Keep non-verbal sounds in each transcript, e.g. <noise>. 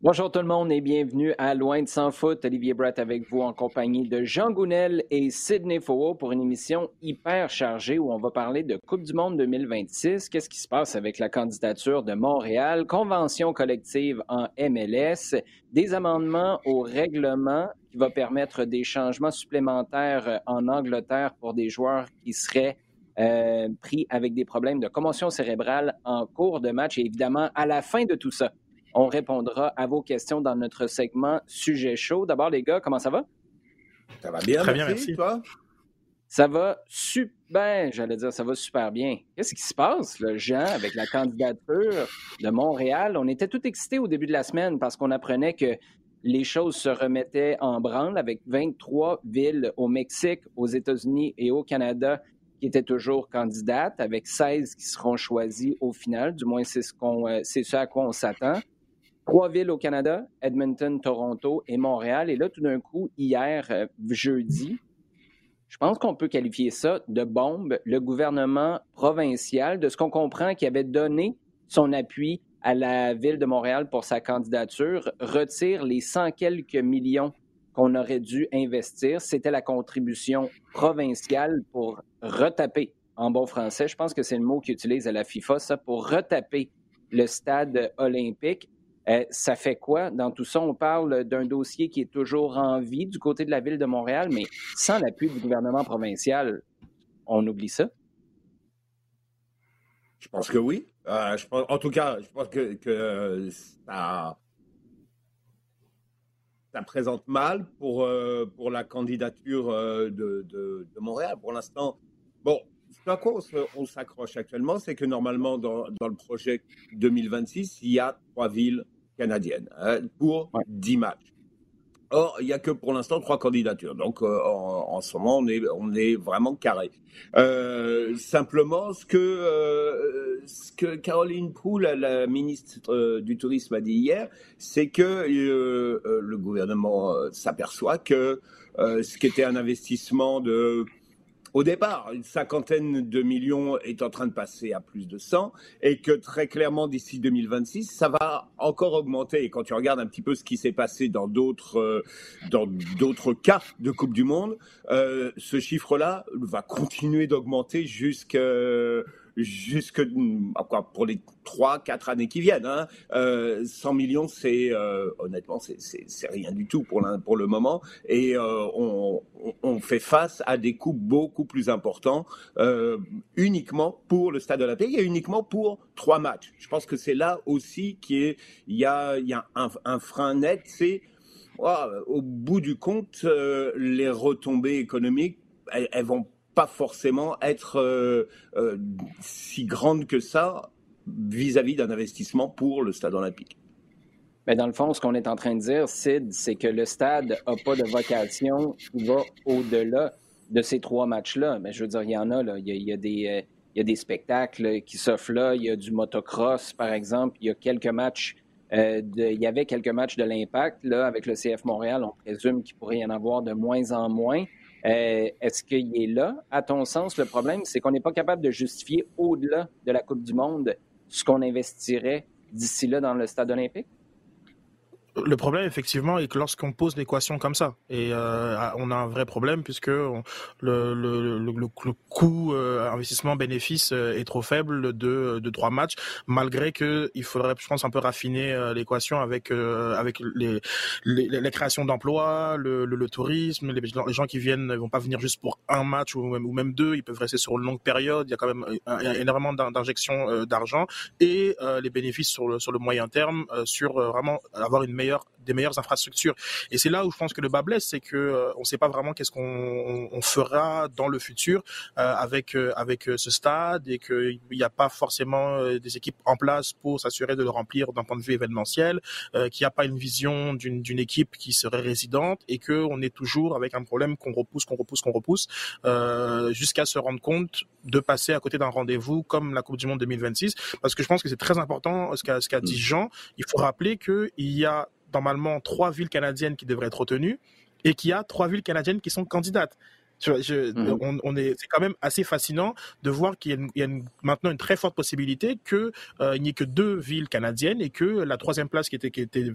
Bonjour tout le monde et bienvenue à Loin de sans foot. Olivier Brett avec vous en compagnie de Jean Gounel et Sidney Faux pour une émission hyper chargée où on va parler de Coupe du Monde 2026. Qu'est-ce qui se passe avec la candidature de Montréal, convention collective en MLS, des amendements au règlement qui va permettre des changements supplémentaires en Angleterre pour des joueurs qui seraient euh, pris avec des problèmes de commotion cérébrale en cours de match et évidemment à la fin de tout ça on répondra à vos questions dans notre segment Sujet chaud. D'abord, les gars, comment ça va? Ça va bien, Très bien, merci. Toi? Ça va super, j'allais dire, ça va super bien. Qu'est-ce qui se passe, le Jean, avec la candidature de Montréal? On était tout excités au début de la semaine parce qu'on apprenait que les choses se remettaient en branle avec 23 villes au Mexique, aux États-Unis et au Canada qui étaient toujours candidates, avec 16 qui seront choisies au final. Du moins, c'est ce, qu'on, euh, c'est ce à quoi on s'attend trois villes au Canada, Edmonton, Toronto et Montréal. Et là, tout d'un coup, hier, euh, jeudi, je pense qu'on peut qualifier ça de bombe. Le gouvernement provincial, de ce qu'on comprend, qui avait donné son appui à la ville de Montréal pour sa candidature, retire les cent quelques millions qu'on aurait dû investir. C'était la contribution provinciale pour retaper, en bon français, je pense que c'est le mot qu'utilise à la FIFA, ça, pour retaper le stade olympique. Euh, ça fait quoi? Dans tout ça, on parle d'un dossier qui est toujours en vie du côté de la ville de Montréal, mais sans l'appui du gouvernement provincial, on oublie ça? Je pense que oui. Euh, en tout cas, je pense que, ça, présente mal pour, euh, pour la candidature de, Montréal. Pour l'instant, bon, ce à quoi on s'accroche actuellement, c'est que normalement, dans, dans, le projet 2026, il y a trois villes canadienne hein, pour 10 matchs. Or, il n'y a que pour l'instant trois candidatures. Donc, euh, en, ce moment, on est, on est vraiment carré. Euh, simplement, ce que, euh, ce que Caroline Poul, la ministre du Tourisme, a dit hier, c'est que le gouvernement s'aperçoit que ce qui était un investissement de au départ, une cinquantaine de millions est en train de passer à plus de 100 et que très clairement d'ici 2026, ça va encore augmenter. Et quand tu regardes un petit peu ce qui s'est passé dans d'autres euh, dans d'autres cas de Coupe du Monde, euh, ce chiffre-là va continuer d'augmenter jusqu'à jusque pour les 3 4 années qui viennent. Hein. 100 euh, millions, c'est euh, honnêtement, c'est rien du tout pour, le moment. Et euh, on, fait face à des coûts beaucoup plus importants uniquement pour le stade olympique et uniquement pour trois matchs. Je pense que c'est là aussi qu'il y a, y a un, un frein net. C'est au bout du compte, les retombées économiques, elles, elles vont pas forcément être euh, euh, si grande que ça vis-à-vis d'un investissement pour le stade olympique. Mais dans le fond, ce qu'on est en train de dire, Sid, c'est que le stade n'a pas de vocation qui va au-delà de ces trois matchs-là. Mais je veux dire, il y en a, là. Il, y a, des, euh, il y a des spectacles qui s'offrent là. Il y a du motocross, par exemple. Il y a quelques matchs. il y avait quelques matchs de l'Impact là, avec le CF Montréal. On présume qu'il pourrait y en avoir de moins en moins. Euh, est-ce qu'il est là? À ton sens, le problème, c'est qu'on n'est pas capable de justifier au-delà de la Coupe du Monde ce qu'on investirait d'ici là dans le stade olympique? Le problème, effectivement, est que lorsqu'on pose l'équation comme ça, et euh, on a un vrai problème puisque le, le, le, coût euh, investissement-bénéfice euh, est trop faible de, de trois matchs, malgré que il faudrait, je pense, un peu raffiner l'équation avec avec les, les, les créations d'emplois, le, tourisme, les, les, gens qui viennent ne vont pas venir juste pour un match ou même, ou même deux, ils peuvent rester sur une longue période. Il y a quand même énormément d'injections d'argent et les bénéfices sur le sur le moyen terme sur vraiment avoir une meilleure des meilleures infrastructures. Et c'est là où je pense que le bas blesse, c'est que euh, on ne sait pas vraiment qu'est-ce qu'on fera dans le futur euh, avec euh, avec ce stade et qu'il n'y a pas forcément des équipes en place pour s'assurer de le remplir d'un point de vue événementiel, qu'il n'y a pas une vision d'une équipe qui serait résidente et qu'on est toujours avec un problème qu'on repousse, qu'on repousse, qu'on repousse, jusqu'à se rendre compte de passer à côté d'un rendez-vous comme la Coupe du Monde 2026. Parce que je pense que c'est très important ce qu'a ce qu'a dit mm. Jean. Il faut rappeler qu'il y a normalement trois villes canadiennes qui devraient être retenues et qu'il y a trois villes canadiennes qui sont candidates. Mhm. on, est, c'est quand même assez fascinant de voir qu'il y a, maintenant une très forte possibilité que euh, il n'y ait que deux villes canadiennes et que la troisième place qui était qui était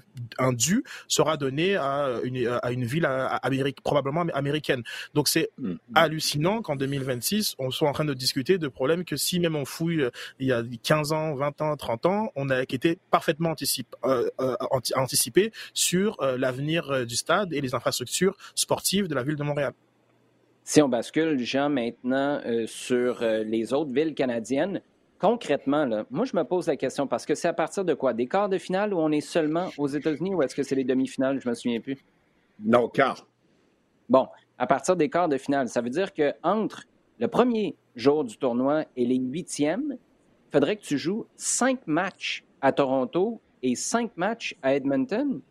dû sera donnée à une à une ville amérique, probablement américaine. Donc c'est mhm. hallucinant qu'en 2026 on soit en train de discuter de problèmes que si même on fouille euh, il y a 15 ans, 20 ans, 30 ans, on a été parfaitement anticipé, euh, anticipé sur l'avenir du stade et les infrastructures sportives de la ville de Montréal. Si on bascule, Jean, maintenant euh, sur euh, les autres villes canadiennes, concrètement, là, moi, je me pose la question parce que c'est à partir de quoi? Des quarts de finale où on est seulement aux États-Unis ou est-ce que c'est les demi-finales? Je me souviens plus. Non, quart. Bon, à partir des quarts de finale, ça veut dire que entre le premier jour du tournoi et les huitièmes, il faudrait que tu joues cinq matchs à Toronto et cinq matchs à Edmonton.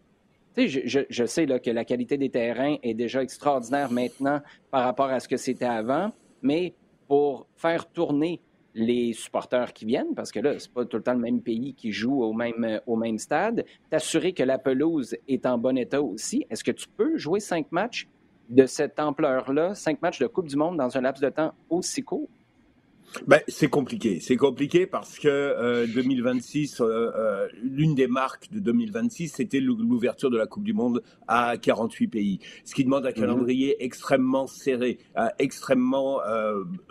Je, sais que la qualité des terrains est déjà extraordinaire maintenant par rapport à ce que c'était avant, mais pour faire tourner les supporters qui viennent, parce que là, c'est pas tout le temps le même pays qui joue au même, au même stade, t'assurer que la pelouse est en bon état aussi. Est-ce que tu peux jouer cinq matchs de cette ampleur-là, cinq matchs de Coupe du Monde dans un laps de temps aussi court? Ben, c'est compliqué. C'est compliqué parce que 2026, euh, euh, euh, l'une des marques de 2026, c'était l'ouverture de la Coupe du Monde à 48 pays. Ce qui demande un mhm. calendrier extrêmement serré, extrêmement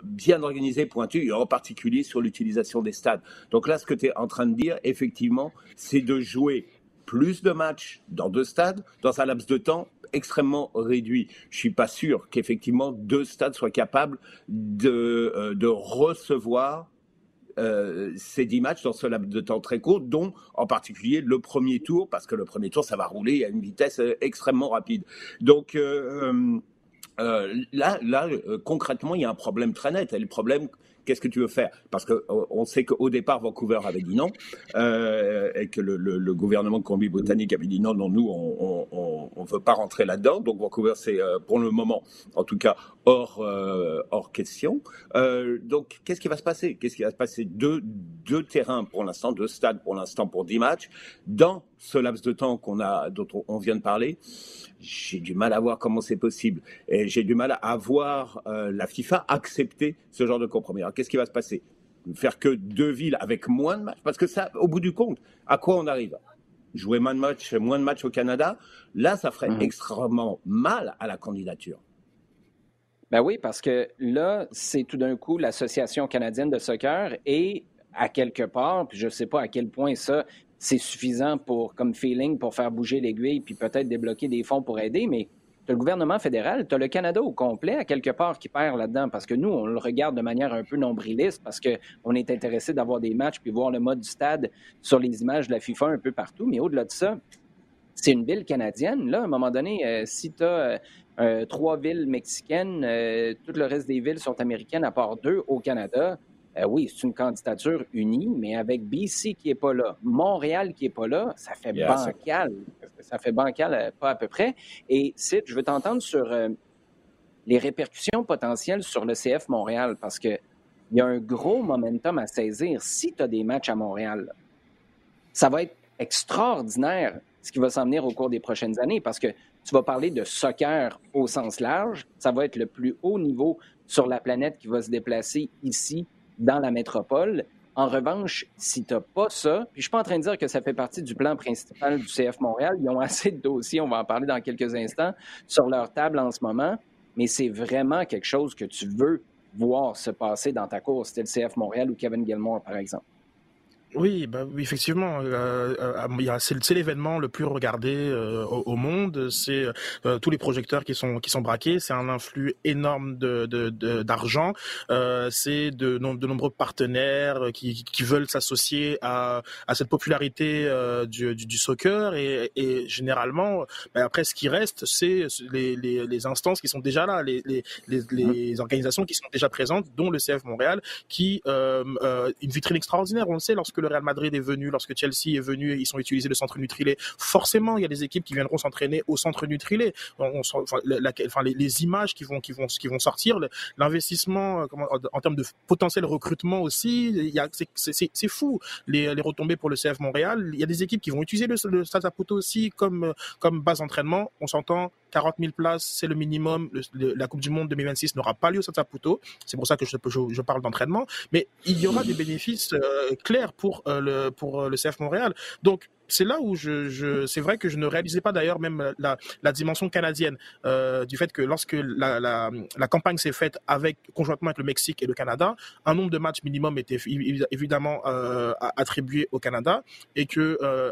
bien organisé, pointu, et en particulier sur l'utilisation des stades. Donc là, ce que tu es en train de dire, effectivement, c'est de jouer plus de matchs dans deux stades, dans un laps de temps extrêmement réduit. Je suis pas sûr qu'effectivement deux stades soient capables de, euh, de recevoir euh, ces dix matchs dans ce laps de temps très court, dont en particulier le premier tour, parce que le premier tour, ça va rouler à une vitesse euh, extrêmement rapide. Donc là, là concrètement, il y a un problème très net. Et le problème, qu'est-ce que tu veux faire? Parce qu'on euh, sait qu'au départ, Vancouver avait dit non, euh, et que le, le, le, gouvernement de Colombie-Britannique avait dit non, non, nous, on ne veut pas rentrer là-dedans. Donc Vancouver, c'est euh, pour le moment, en tout cas, hors, euh, hors question. Euh, donc, qu'est-ce qui va se passer? Qu'est-ce qui va se passer? Deux, deux terrains pour l'instant, deux stades pour l'instant pour 10 matchs, dans ce laps de temps qu'on a, dont on vient de parler j'ai du mal à voir comment c'est possible. Et j'ai du mal à voir euh, la FIFA accepter ce genre de compromis. Alors qu'est-ce qui va se passer? Faire que deux villes avec moins de matchs? Parce que ça, au bout du compte, à quoi on arrive? Jouer moins de matchs, moins de matchs au Canada, là, ça ferait mmh. extrêmement mal à la candidature. Ben oui, parce que là, c'est tout d'un coup l'Association canadienne de soccer et à quelque part, puis je ne sais pas à quel point ça, c'est suffisant pour, comme feeling pour faire bouger l'aiguille puis peut-être débloquer des fonds pour aider, mais tu as le gouvernement fédéral, tu as le Canada au complet, à quelque part, qui perd là-dedans, parce que nous, on le regarde de manière un peu nombriliste, parce qu'on est intéressé d'avoir des matchs puis voir le mode du stade sur les images de la FIFA un peu partout. Mais au-delà de ça, c'est une ville canadienne. Là, à un moment donné, euh, si tu as euh, euh, trois villes mexicaines, tout le reste des villes sont américaines à part deux au Canada, euh, oui, c'est une candidature unie, mais avec BC qui n'est pas là, Montréal qui n'est pas là, ça fait bancal. Ça fait bancal, euh, pas à peu près. Et Sid, je veux t'entendre sur euh, les répercussions potentielles sur le CF Montréal, parce qu'il y a un gros momentum à saisir si tu as des matchs à Montréal. Ça va être extraordinaire ce qui va s'en venir au cours des prochaines années, parce que tu vas parler de soccer au sens large. Ça va être le plus haut niveau sur la planète qui va se déplacer ici dans la métropole. En revanche, si tu n'as pas ça, puis je suis pas en train de dire que ça fait partie du plan principal du CF Montréal, ils ont assez de dossiers, on va en parler dans quelques instants, sur leur table en ce moment, mais c'est vraiment quelque chose que tu veux voir se passer dans ta course, c'était le CF Montréal ou Kevin Gilmore, par exemple. Oui, bah, effectivement, euh, euh c'est l'événement le plus regardé euh, au, monde. C'est euh, tous les projecteurs qui sont qui sont braqués. C'est un influx énorme de d'argent. De, c'est de, de nombreux partenaires qui, qui veulent s'associer à, à cette popularité du, du, du, soccer et, et généralement, bah, après, ce qui reste, c'est les, les, les, instances qui sont déjà là, les, les, les, organisations qui sont déjà présentes, dont le CF Montréal, qui une vitrine extraordinaire. On le sait lorsque le Real Madrid est venu, lorsque Chelsea est venu, ils ont utilisé le centre Nutrilé. Forcément, il y a des équipes qui viendront s'entraîner au centre Nutrilé. Les, images qui vont, sortir, l'investissement euh, en termes de potentiel recrutement aussi, c'est fou. Les, retombées pour le CF Montréal, il y a des équipes qui vont utiliser le, Stade Saputo aussi comme, comme base d'entraînement. On s'entend, 40 000 places, c'est le minimum. la Coupe du Monde 2026 n'aura pas lieu au Saputo. C'est pour ça que je, parle d'entraînement. Mais il y aura des bénéfices euh, clairs pour, euh, le, pour le CF Montréal. Donc, c'est là où je, c'est vrai que je ne réalisais pas d'ailleurs même la, dimension canadienne euh, du fait que lorsque la, campagne s'est faite avec conjointement avec le Mexique et le Canada, un nombre de matchs minimum était évidemment euh, attribué au Canada et que euh,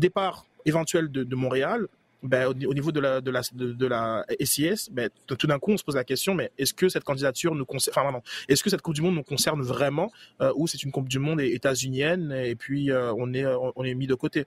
départ éventuel de Montréal ben, au, niveau de la, de la, de, la SIS, ben, tout d'un coup, on se pose la question, mais est-ce que cette candidature nous concerne, enfin, est-ce que cette Coupe du Monde nous concerne vraiment, euh, ou c'est une Coupe du Monde états-unienne, et puis euh, on, est, on est mis de côté?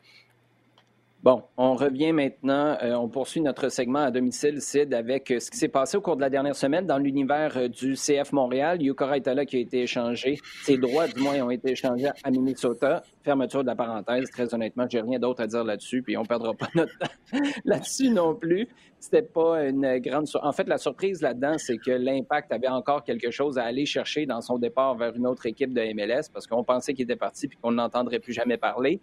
Bon, on revient maintenant. Euh, on poursuit notre segment à domicile, Sid, avec euh, ce qui s'est passé au cours de la dernière semaine dans l'univers euh, du CF Montréal. Yuka Raitala qui a été échangé. Ses droits, du moins, ont été échangés à Minnesota. Fermeture de la parenthèse. Très honnêtement, j'ai rien d'autre à dire là-dessus, puis on perdra pas notre temps <laughs> là-dessus non plus. C'était pas une grande. En fait, la surprise là-dedans, c'est que l'Impact avait encore quelque chose à aller chercher dans son départ vers une autre équipe de MLS parce qu'on pensait qu'il était parti puis qu'on n'entendrait plus jamais parler.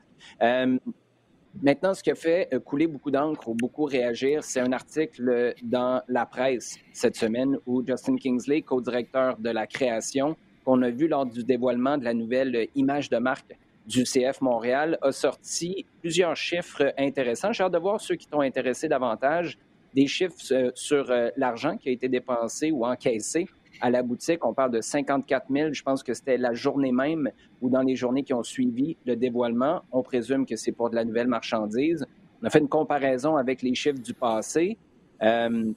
Maintenant, ce qui a fait euh, couler beaucoup d'encre ou beaucoup réagir, c'est un article dans la presse cette semaine où Justin Kingsley, co-directeur de la création, qu'on a vu lors du dévoilement de la nouvelle image de marque du CF Montréal, a sorti plusieurs chiffres intéressants. J'ai hâte de voir ceux qui t'ont intéressé davantage, des chiffres euh, sur euh, l'argent qui a été dépensé ou encaissé à la boutique. On parle de 54 000. Je pense que c'était la journée même ou dans les journées qui ont suivi le dévoilement. On présume que c'est pour de la nouvelle marchandise. On a fait une comparaison avec les chiffres du passé. Euh,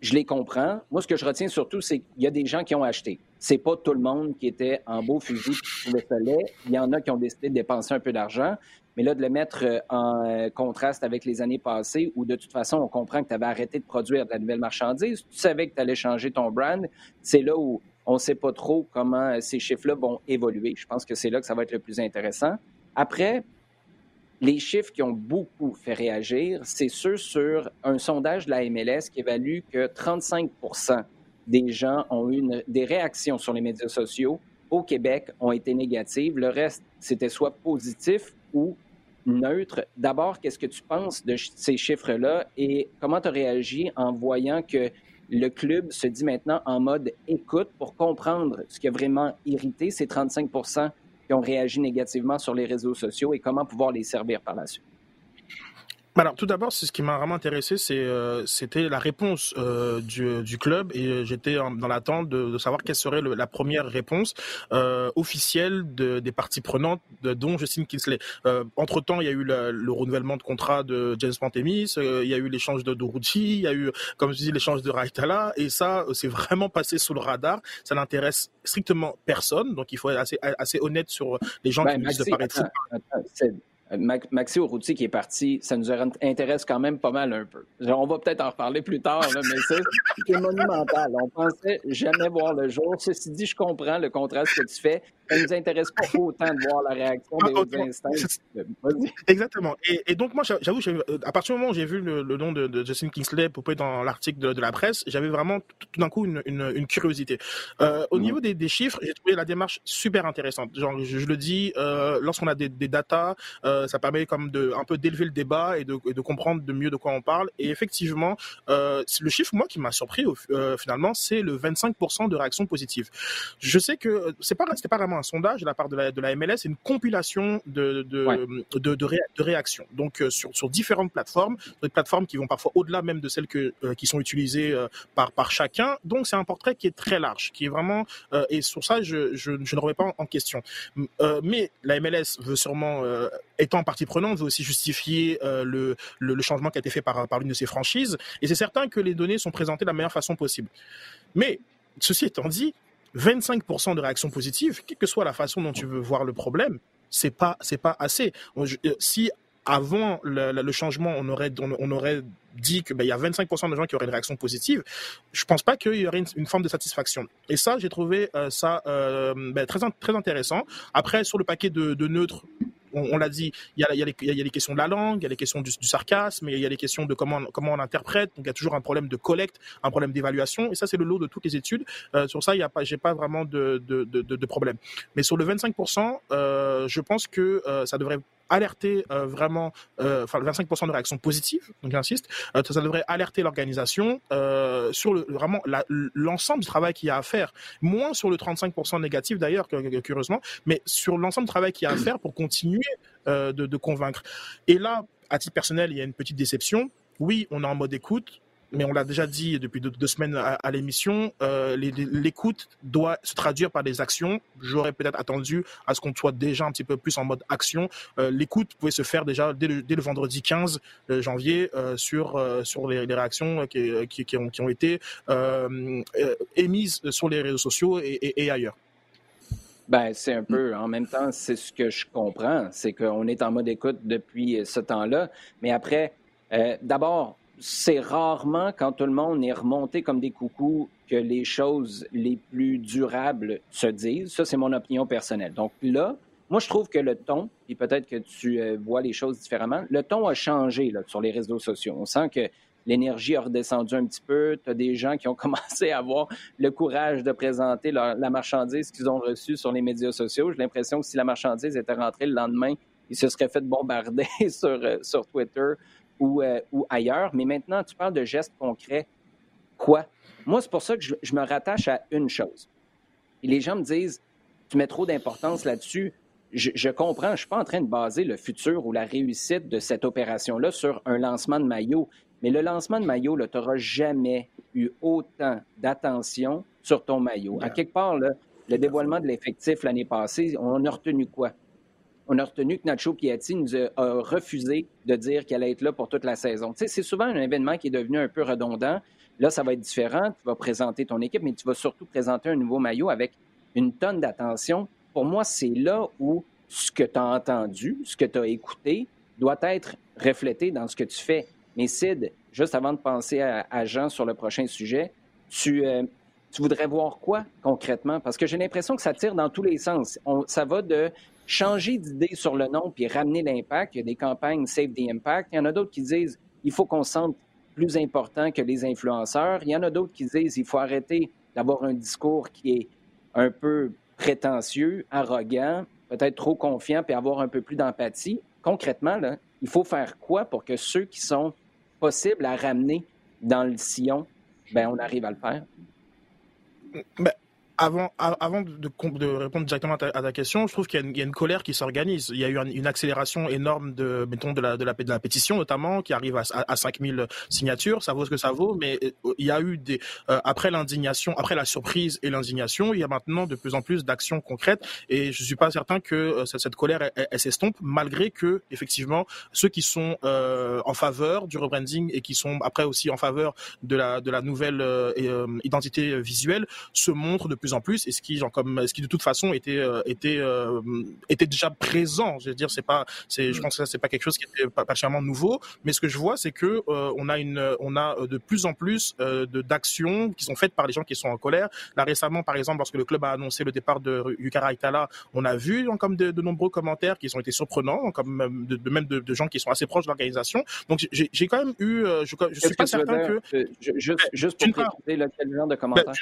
je les comprends. Moi, ce que je retiens surtout, c'est qu'il y a des gens qui ont acheté. C'est pas tout le monde qui était en beau fusil qui trouvait ça laid. Il y en a qui ont décidé de dépenser un peu d'argent. Mais là, de le mettre euh, en euh, contraste avec les années passées, où de toute façon, on comprend que tu avais arrêté de produire de la nouvelle marchandise, tu savais que tu allais changer ton brand, c'est là où on ne sait pas trop comment euh, ces chiffres-là vont évoluer. Je pense que c'est là que ça va être le plus intéressant. Après, les chiffres qui ont beaucoup fait réagir, c'est ceux sur un sondage de la MLS qui évalue que 35% des gens ont eu des réactions sur les médias sociaux au Québec ont été négatives. Le reste, c'était soit positif ou neutre. D'abord, qu'est-ce que tu penses de ces chiffres-là et comment tu as réagi en voyant que le club se dit maintenant en mode écoute pour comprendre ce qui a vraiment irrité ces 35% qui ont réagi négativement sur les réseaux sociaux et comment pouvoir les servir par la suite? Alors tout d'abord, ce qui m'a vraiment intéressé, c'est euh, c'était la réponse euh, du, du, club et j'étais dans l'attente de, de, savoir quelle serait le, la première réponse euh, officielle de, des parties prenantes, de, dont Justin Kinsley. Euh, entre temps, il y a eu le renouvellement de contrat de James Pantemis, euh, il y a eu l'échange de Dorucci, il y a eu, comme je dis, l'échange de Raitala et ça, c'est vraiment passé sous le radar. Ça n'intéresse strictement personne, donc il faut être assez, assez honnête sur les gens qui disent de paraître. Maxi Urruti qui est parti, ça nous intéresse quand même pas mal un peu. On va peut-être en reparler plus tard, mais <laughs> c'est monumental. On pensait jamais voir le jour. Ceci dit, je comprends le contraste que tu fais ça nous intéresse pas <laughs> autant de voir la réaction des autres instances. Exactement. Et, donc, moi, j'avoue, euh, à partir du moment où j'ai vu le, nom de, Justin Kingsley popper dans l'article de, la presse, j'avais vraiment tout d'un coup une, curiosité. Euh, au niveau des, chiffres, j'ai trouvé la démarche super intéressante. Genre, je, le dis, euh, lorsqu'on a des, des datas, ça permet comme de un peu d'élever le débat et de, de, comprendre de mieux de quoi on parle. Et effectivement, le chiffre, moi, qui m'a surpris finalement, c'est le 25% de réactions positives. Je sais que c'est pas, c'était pas vraiment un sondage de la part de la, de la MLS, c'est une compilation de, de, de, de, réactions. Donc, euh, sur, sur différentes plateformes, des plateformes qui vont parfois au-delà même de celles que, euh, qui sont utilisées euh, par, par chacun. Donc, c'est un portrait qui est très large, qui est vraiment, et sur ça, je, je, je ne remets pas en, question. mais la MLS veut sûrement, partie prenante, veut aussi justifier le, le, changement qui a été fait par, l'une de ses franchises. Et c'est certain que les données sont présentées de la meilleure façon possible. Mais, ceci étant dit, 25% de réactions positives, quelle que soit la façon dont tu veux voir le problème, c'est pas c'est pas assez. Euh, si avant le, changement, on aurait aurait dit que ben, y a 25% de gens qui auraient une réaction positive, je pense pas qu'il y aurait une, forme de satisfaction. Et ça, j'ai trouvé euh, ça euh, ben, très très intéressant. Après, sur le paquet de, de neutres, on, l'a dit, il y, a, y, les, y, a les questions de la langue, il y a les questions du, du sarcasme, il y a les questions de comment, comment on interprète. Donc il y a toujours un problème de collecte, un problème d'évaluation. Et ça, c'est le lot de toutes les études. Euh, sur ça, il y a pas, j'ai pas vraiment de, de, de, de, problème. Mais sur le 25%, euh, je pense que euh, ça devrait alerter vraiment, enfin 25% de réactions positives, donc j'insiste, ça devrait alerter l'organisation sur le, vraiment l'ensemble du travail qu'il y a à faire, moins sur le 35% négatif d'ailleurs, curieusement, mais sur l'ensemble du travail qu'il y a à faire pour continuer de convaincre. Et là, à titre personnel, il y a une petite déception. Oui, on est en mode écoute, mais on l'a déjà dit depuis deux, semaines à, l'émission, euh, l'écoute doit se traduire par des actions. J'aurais peut-être attendu à ce qu'on soit déjà un petit peu plus en mode action. Euh, l'écoute pouvait se faire déjà dès le, vendredi 15 euh, janvier sur sur les, réactions qui, qui, ont, qui ont été émises sur les réseaux sociaux et, ailleurs. Ben, c'est un peu, en même temps, c'est ce que je comprends, c'est qu'on est en mode écoute depuis ce temps-là. Mais après, d'abord, c'est rarement quand tout le monde est remonté comme des coucous que les choses les plus durables se disent. Ça, c'est mon opinion personnelle. Donc là, moi, je trouve que le ton, et peut-être que tu euh, vois les choses différemment, le ton a changé sur les réseaux sociaux. On sent que l'énergie a redescendu un petit peu. Tu as des gens qui ont <laughs> commencé à avoir le courage de présenter la marchandise qu'ils ont reçue sur les médias sociaux. J'ai l'impression que si la marchandise était rentrée le lendemain, ils se seraient fait bombarder <laughs> euh, sur Twitter euh, ou, ailleurs. Mais maintenant, tu parles de gestes concrets. Quoi? Moi, c'est pour ça que je, me rattache à une chose. Et les gens me disent, tu mets trop d'importance là-dessus. Je, comprends, je ne suis pas en train de baser le futur ou la réussite de cette opération-là sur un lancement de maillot. Mais le lancement de maillot, tu n'auras jamais eu autant d'attention sur ton maillot. À quelque part, le dévoilement de l'effectif l'année passée, on a retenu quoi? On a retenu que Nacho Piatti nous a, refusé de dire qu'elle allait être là pour toute la saison. c'est souvent un événement qui est devenu un peu redondant. Là, ça va être différent. Tu vas présenter ton équipe, mais tu vas surtout présenter un nouveau maillot avec une tonne d'attention. Pour moi, c'est là où ce que tu as entendu, ce que tu as écouté, doit être reflété dans ce que tu fais. Mais Sid, juste avant de penser à, Jean sur le prochain sujet, tu, euh, tu voudrais voir quoi concrètement? Parce que j'ai l'impression que ça tire dans tous les sens. ça va de changer d'idée sur le nom puis ramener l'impact. Il y a des campagnes Save the Impact. Il y en a d'autres qui disent il faut qu'on se sente plus important que les influenceurs. Il y en a d'autres qui disent il faut arrêter d'avoir un discours qui est un peu prétentieux, arrogant, peut-être trop confiant, puis avoir un peu plus d'empathie. Concrètement, il faut faire quoi pour que ceux qui sont possibles à ramener dans le sillon, ben on arrive à le faire? Ben, avant, avant de, répondre directement à ta, question, je trouve qu'il y, a une colère qui s'organise. Il y a eu une accélération énorme de, mettons, de la, pétition notamment, qui arrive à, à, 5000 signatures. Ça vaut ce que ça vaut, mais euh, il y a eu des, euh, après l'indignation, après la surprise et l'indignation, il y a maintenant de plus en plus d'actions concrètes. Et je suis pas certain que euh, cette, colère s'estompe, malgré que effectivement ceux qui sont en faveur du rebranding et qui sont après aussi en faveur de la, de la nouvelle identité visuelle se montrent de plus en plus et ce qui genre comme ce qui de toute façon était euh, était euh, était déjà présent. Je veux dire c'est pas c'est je pense que c'est pas quelque chose qui était particulièrement nouveau. Mais ce que je vois c'est que euh, on a une on a de plus en plus de d'actions qui sont faites par les gens qui sont en colère. Là récemment par exemple lorsque le club a annoncé le départ de Yukara Itala on a vu comme de, nombreux commentaires qui ont été surprenants comme de, même de, gens qui sont assez proches de l'organisation. Donc j'ai quand même eu je, je suis pas certain que, juste, juste pour préciser genre de commentaires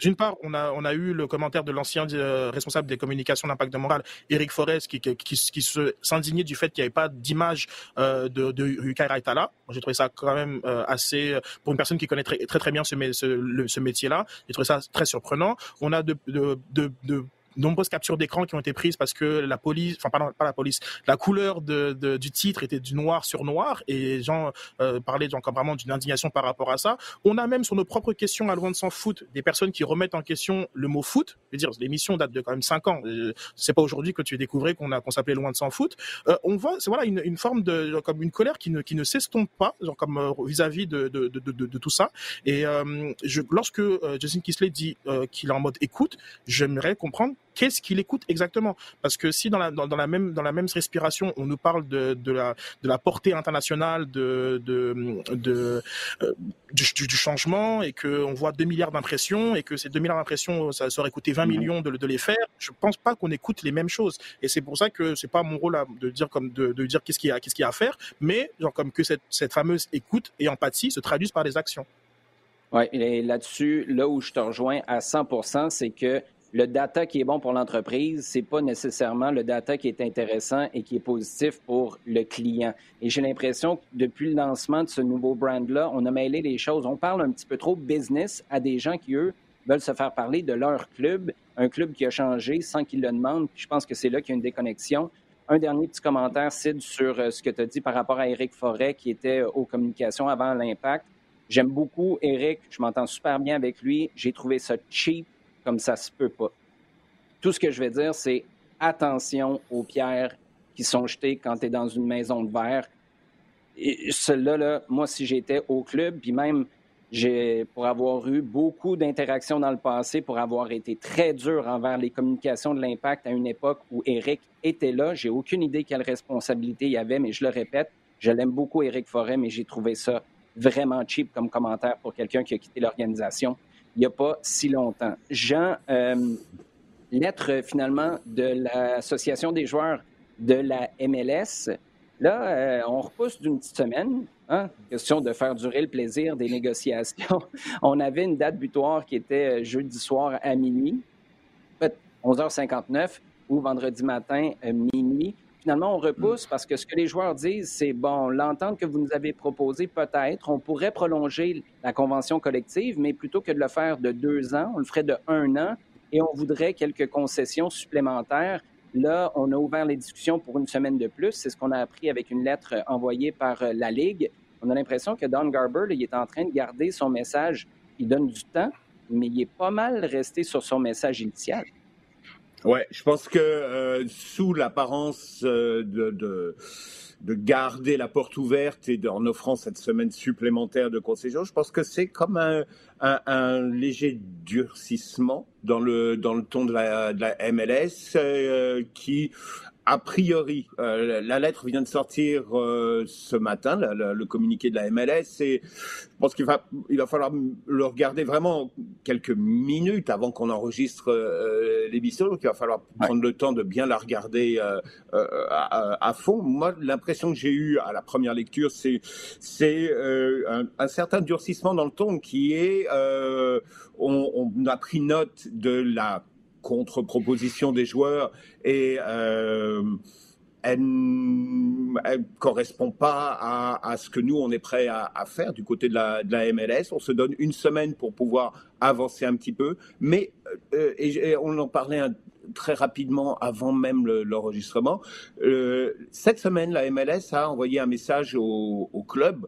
d'une part, on a, on a eu le commentaire de l'ancien euh, responsable des communications d'impact de morale, Eric Forest, qui, qui, qui, s'indignait du fait qu'il n'y avait pas d'image euh, de, de Yukai Raitala. J'ai trouvé ça quand même euh, assez, pour une personne qui connaît très très, très bien ce, ce, ce métier-là, j'ai trouvé ça très surprenant. On a de, de, de, de nombreuses captures d'écran qui ont été prises parce que la police, enfin pas, pas la police, la couleur de, de, du titre était du noir sur noir et les gens euh, parlaient donc vraiment d'une indignation par rapport à ça. On a même sur nos propres questions à loin de s'en foot des personnes qui remettent en question le mot foot. Je veux dire, l'émission date de quand même cinq ans. Euh, c'est pas aujourd'hui que tu découvrais qu'on a qu'on s'appelait loin de s'en foot. Euh, on voit, c'est voilà une, une forme de comme une colère qui ne qui ne s'estompe pas, genre comme euh, vis-à-vis de, de, de, de, de tout ça. Et euh, je, lorsque Justin Kisley dit qu'il est en mode écoute, j'aimerais comprendre qu'est-ce qu'il écoute exactement? Parce que si dans la, dans, la, même, dans la même respiration, on nous parle de, de, la, de la portée internationale de, de, de euh, du, du, changement et qu'on voit 2 milliards d'impressions et que ces 2 milliards d'impressions, ça, ça, aurait coûté 20 mhm. millions de, de les faire, je pense pas qu'on écoute les mêmes choses. Et c'est pour ça que c'est pas mon rôle de dire, comme de, de dire qu'est-ce qu'il y, a, qu'est-ce qu'il y a à faire, mais genre comme que cette, cette fameuse écoute et empathie se traduisent par des actions. Oui, et là-dessus, là où je te rejoins à 100 c'est que le data qui est bon pour l'entreprise, c'est pas nécessairement le data qui est intéressant et qui est positif pour le client. Et j'ai l'impression que depuis le lancement de ce nouveau brand-là, on a mêlé les choses. On parle un petit peu trop business à des gens qui, eux, veulent se faire parler de leur club, un club qui a changé sans qu'ils le demandent. je pense que c'est là qu'il y a une déconnexion. Un dernier petit commentaire, Sid, sur euh, ce que tu as dit par rapport à Éric Forêt, qui était euh, aux communications avant l'impact. J'aime beaucoup Éric, je m'entends super bien avec lui. J'ai trouvé ça cheap comme ça se peut pas. Tout ce que je vais dire, c'est attention aux pierres qui sont jetées quand tu es dans une maison de verre. Cela, là, moi, si j'étais au club, puis même pour avoir eu beaucoup d'interactions dans le passé, pour avoir été très dur envers les communications de l'impact à une époque où Eric était là. J'ai aucune idée quelle responsabilité il y avait, mais je le répète, je l'aime beaucoup, Eric Forêt, mais j'ai trouvé ça vraiment cheap comme commentaire pour quelqu'un qui a quitté l'organisation il n'y a pas si longtemps. Jean, euh, lettre finalement de l'Association des joueurs de la MLS. Là, euh, on repousse d'une petite semaine. Hein? Question de faire durer le plaisir des négociations. <laughs> on avait une date butoir qui était euh, jeudi soir à minuit, 11h59 ou vendredi matin minuit. Finalement, on repousse parce que ce que les joueurs disent, c'est bon, l'entente que vous nous avez proposée, peut-être, on pourrait prolonger la convention collective, mais plutôt que de le faire de deux ans, on le ferait de un an et on voudrait quelques concessions supplémentaires. Là, on a ouvert les discussions pour une semaine de plus. C'est ce qu'on a appris avec une lettre envoyée par euh, la Ligue. On a l'impression que Don Garber, il est en train de garder son message. Il donne du temps, mais il est pas mal resté sur son message initial. Ouais, je pense que euh, sous l'apparence euh, de, de, de, garder la porte ouverte et en offrant cette semaine supplémentaire de concession, je pense que c'est comme un, un, un, léger durcissement dans le dans le ton de la, de la MLS euh, qui a priori, euh, la lettre vient de sortir euh, ce matin, le communiqué de la MLS, et je pense qu'il va, il va falloir le regarder vraiment quelques minutes avant qu'on enregistre euh, l'émission, donc il va falloir prendre le temps de bien la regarder à, fond. Moi, l'impression que j'ai eue à la première lecture, c'est c'est un, un, certain durcissement dans le ton qui est, on, on a pris note de la contre-proposition des joueurs et euh, elle ne correspond pas à, ce que nous, on est prêt à, faire du côté de la, de la, MLS. On se donne une semaine pour pouvoir avancer un petit peu. Mais, euh, et, on en parlait très rapidement avant même l'enregistrement, euh, cette semaine, la MLS a envoyé un message au, au club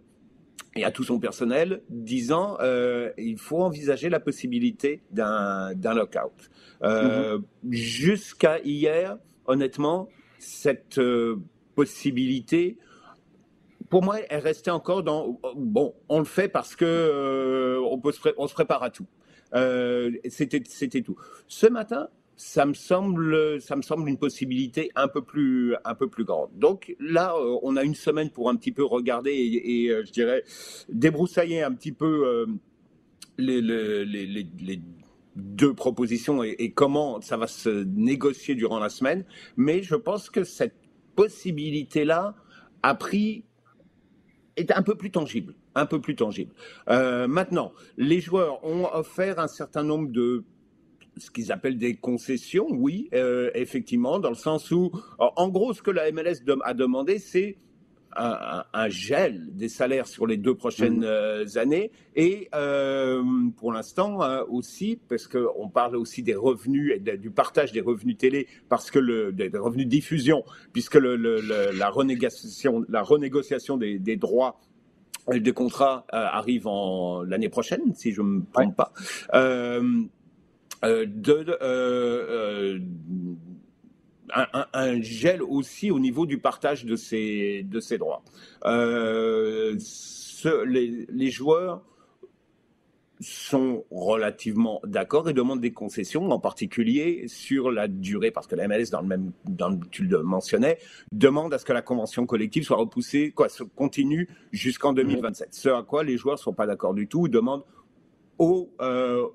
et à tout son personnel disant euh, il faut envisager la possibilité d'un lockout. Euh. Jusqu'à hier, honnêtement, cette euh, possibilité, pour moi, elle restait encore dans bon, on le fait parce que euh, on, peut se, on prépare à tout. C'était tout. Ce matin, ça me semble, ça me semble une possibilité un peu plus, un peu plus grande. Donc là, on a une semaine pour un petit peu regarder et, je dirais débroussailler un petit peu les, deux propositions et, comment ça va se négocier durant la semaine. Mais je pense que cette possibilité-là a pris est un peu plus tangible, un peu plus tangible. Euh, maintenant, les joueurs ont offert un certain nombre de ce qu'ils appellent des concessions, oui, euh, effectivement, dans le sens où, en gros, ce que la MLS a demandé, c'est un, gel des salaires sur les deux prochaines mmh. euh, années. Et euh, pour l'instant euh, aussi parce qu'on parle aussi des revenus et du partage des revenus télé parce que le des, revenus de diffusion puisque le, la renégociation la renégociation des, des droits des contrats arrive en l'année prochaine si je me trompe pas. De un, gel aussi au niveau du partage de ces, de ces droits. Euh, les, joueurs sont relativement d'accord et demandent des concessions, en particulier sur la durée, parce que la MLS, dans le même, dans tu le mentionnais, demande à ce que la convention collective soit repoussée, quoi, continue jusqu'en 2027. Ce à quoi les joueurs ne sont pas d'accord du tout, demandent au, euh,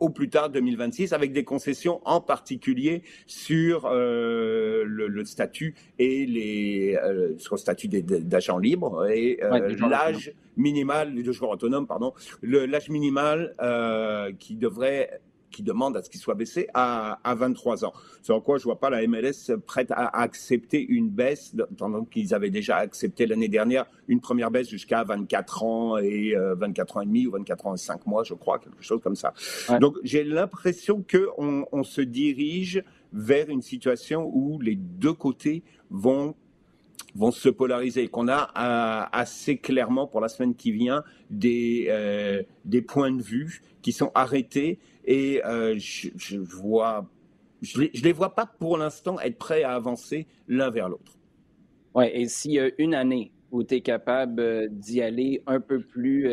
au plus tard 2026, avec des concessions en particulier sur euh, le, statut et les euh, sur le statut d'agent libre et euh, l'âge minimal de joueur autonome, pardon, l'âge minimal qui devrait qui demande à ce qu'il soit baissé à, à 23 ans. En quoi je vois pas la MLS prête à accepter une baisse, pendant qu'ils avaient déjà accepté l'année dernière une première baisse jusqu'à 24 ans et 24 ans et demi ou 24 ans et 5 mois, je crois, quelque chose comme ça. Donc j'ai l'impression qu'on on se dirige vers une situation où les deux côtés vont vont se polariser, qu'on a euh, assez clairement pour la semaine qui vient des, euh, des points de vue qui sont arrêtés et euh, je, je, vois, je les, les vois pas pour l'instant être prêts à avancer l'un vers l'autre. Oui, et s'il y une année où tu es capable d'y aller un peu plus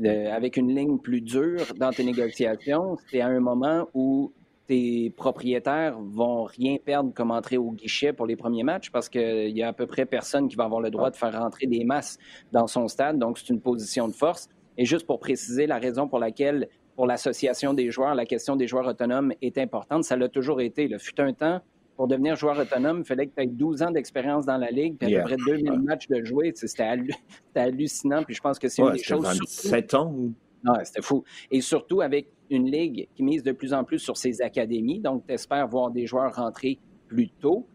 avec une ligne plus dure dans tes négociations, c'est à un moment où tes propriétaires vont rien perdre comme entrée au guichet pour les premiers matchs parce qu'il y a à peu près personne qui va avoir le droit de faire rentrer des masses dans son stade. Donc, c'est une position de force. Et juste pour préciser la raison pour laquelle, pour l'association des joueurs, la question des joueurs autonomes est importante, ça l'a toujours été. Il fut un temps, pour devenir joueur autonome, il fallait que tu aies 12 ans d'expérience dans la Ligue, puis à peu près 2000 matchs de jouer. C'était hallucinant. Puis je pense que c'est une des choses. 27 ans ou? Non, c'était fou. Et surtout avec une ligue qui mise de plus en plus sur ses académies. Donc, tu espères voir des joueurs rentrer plus tôt.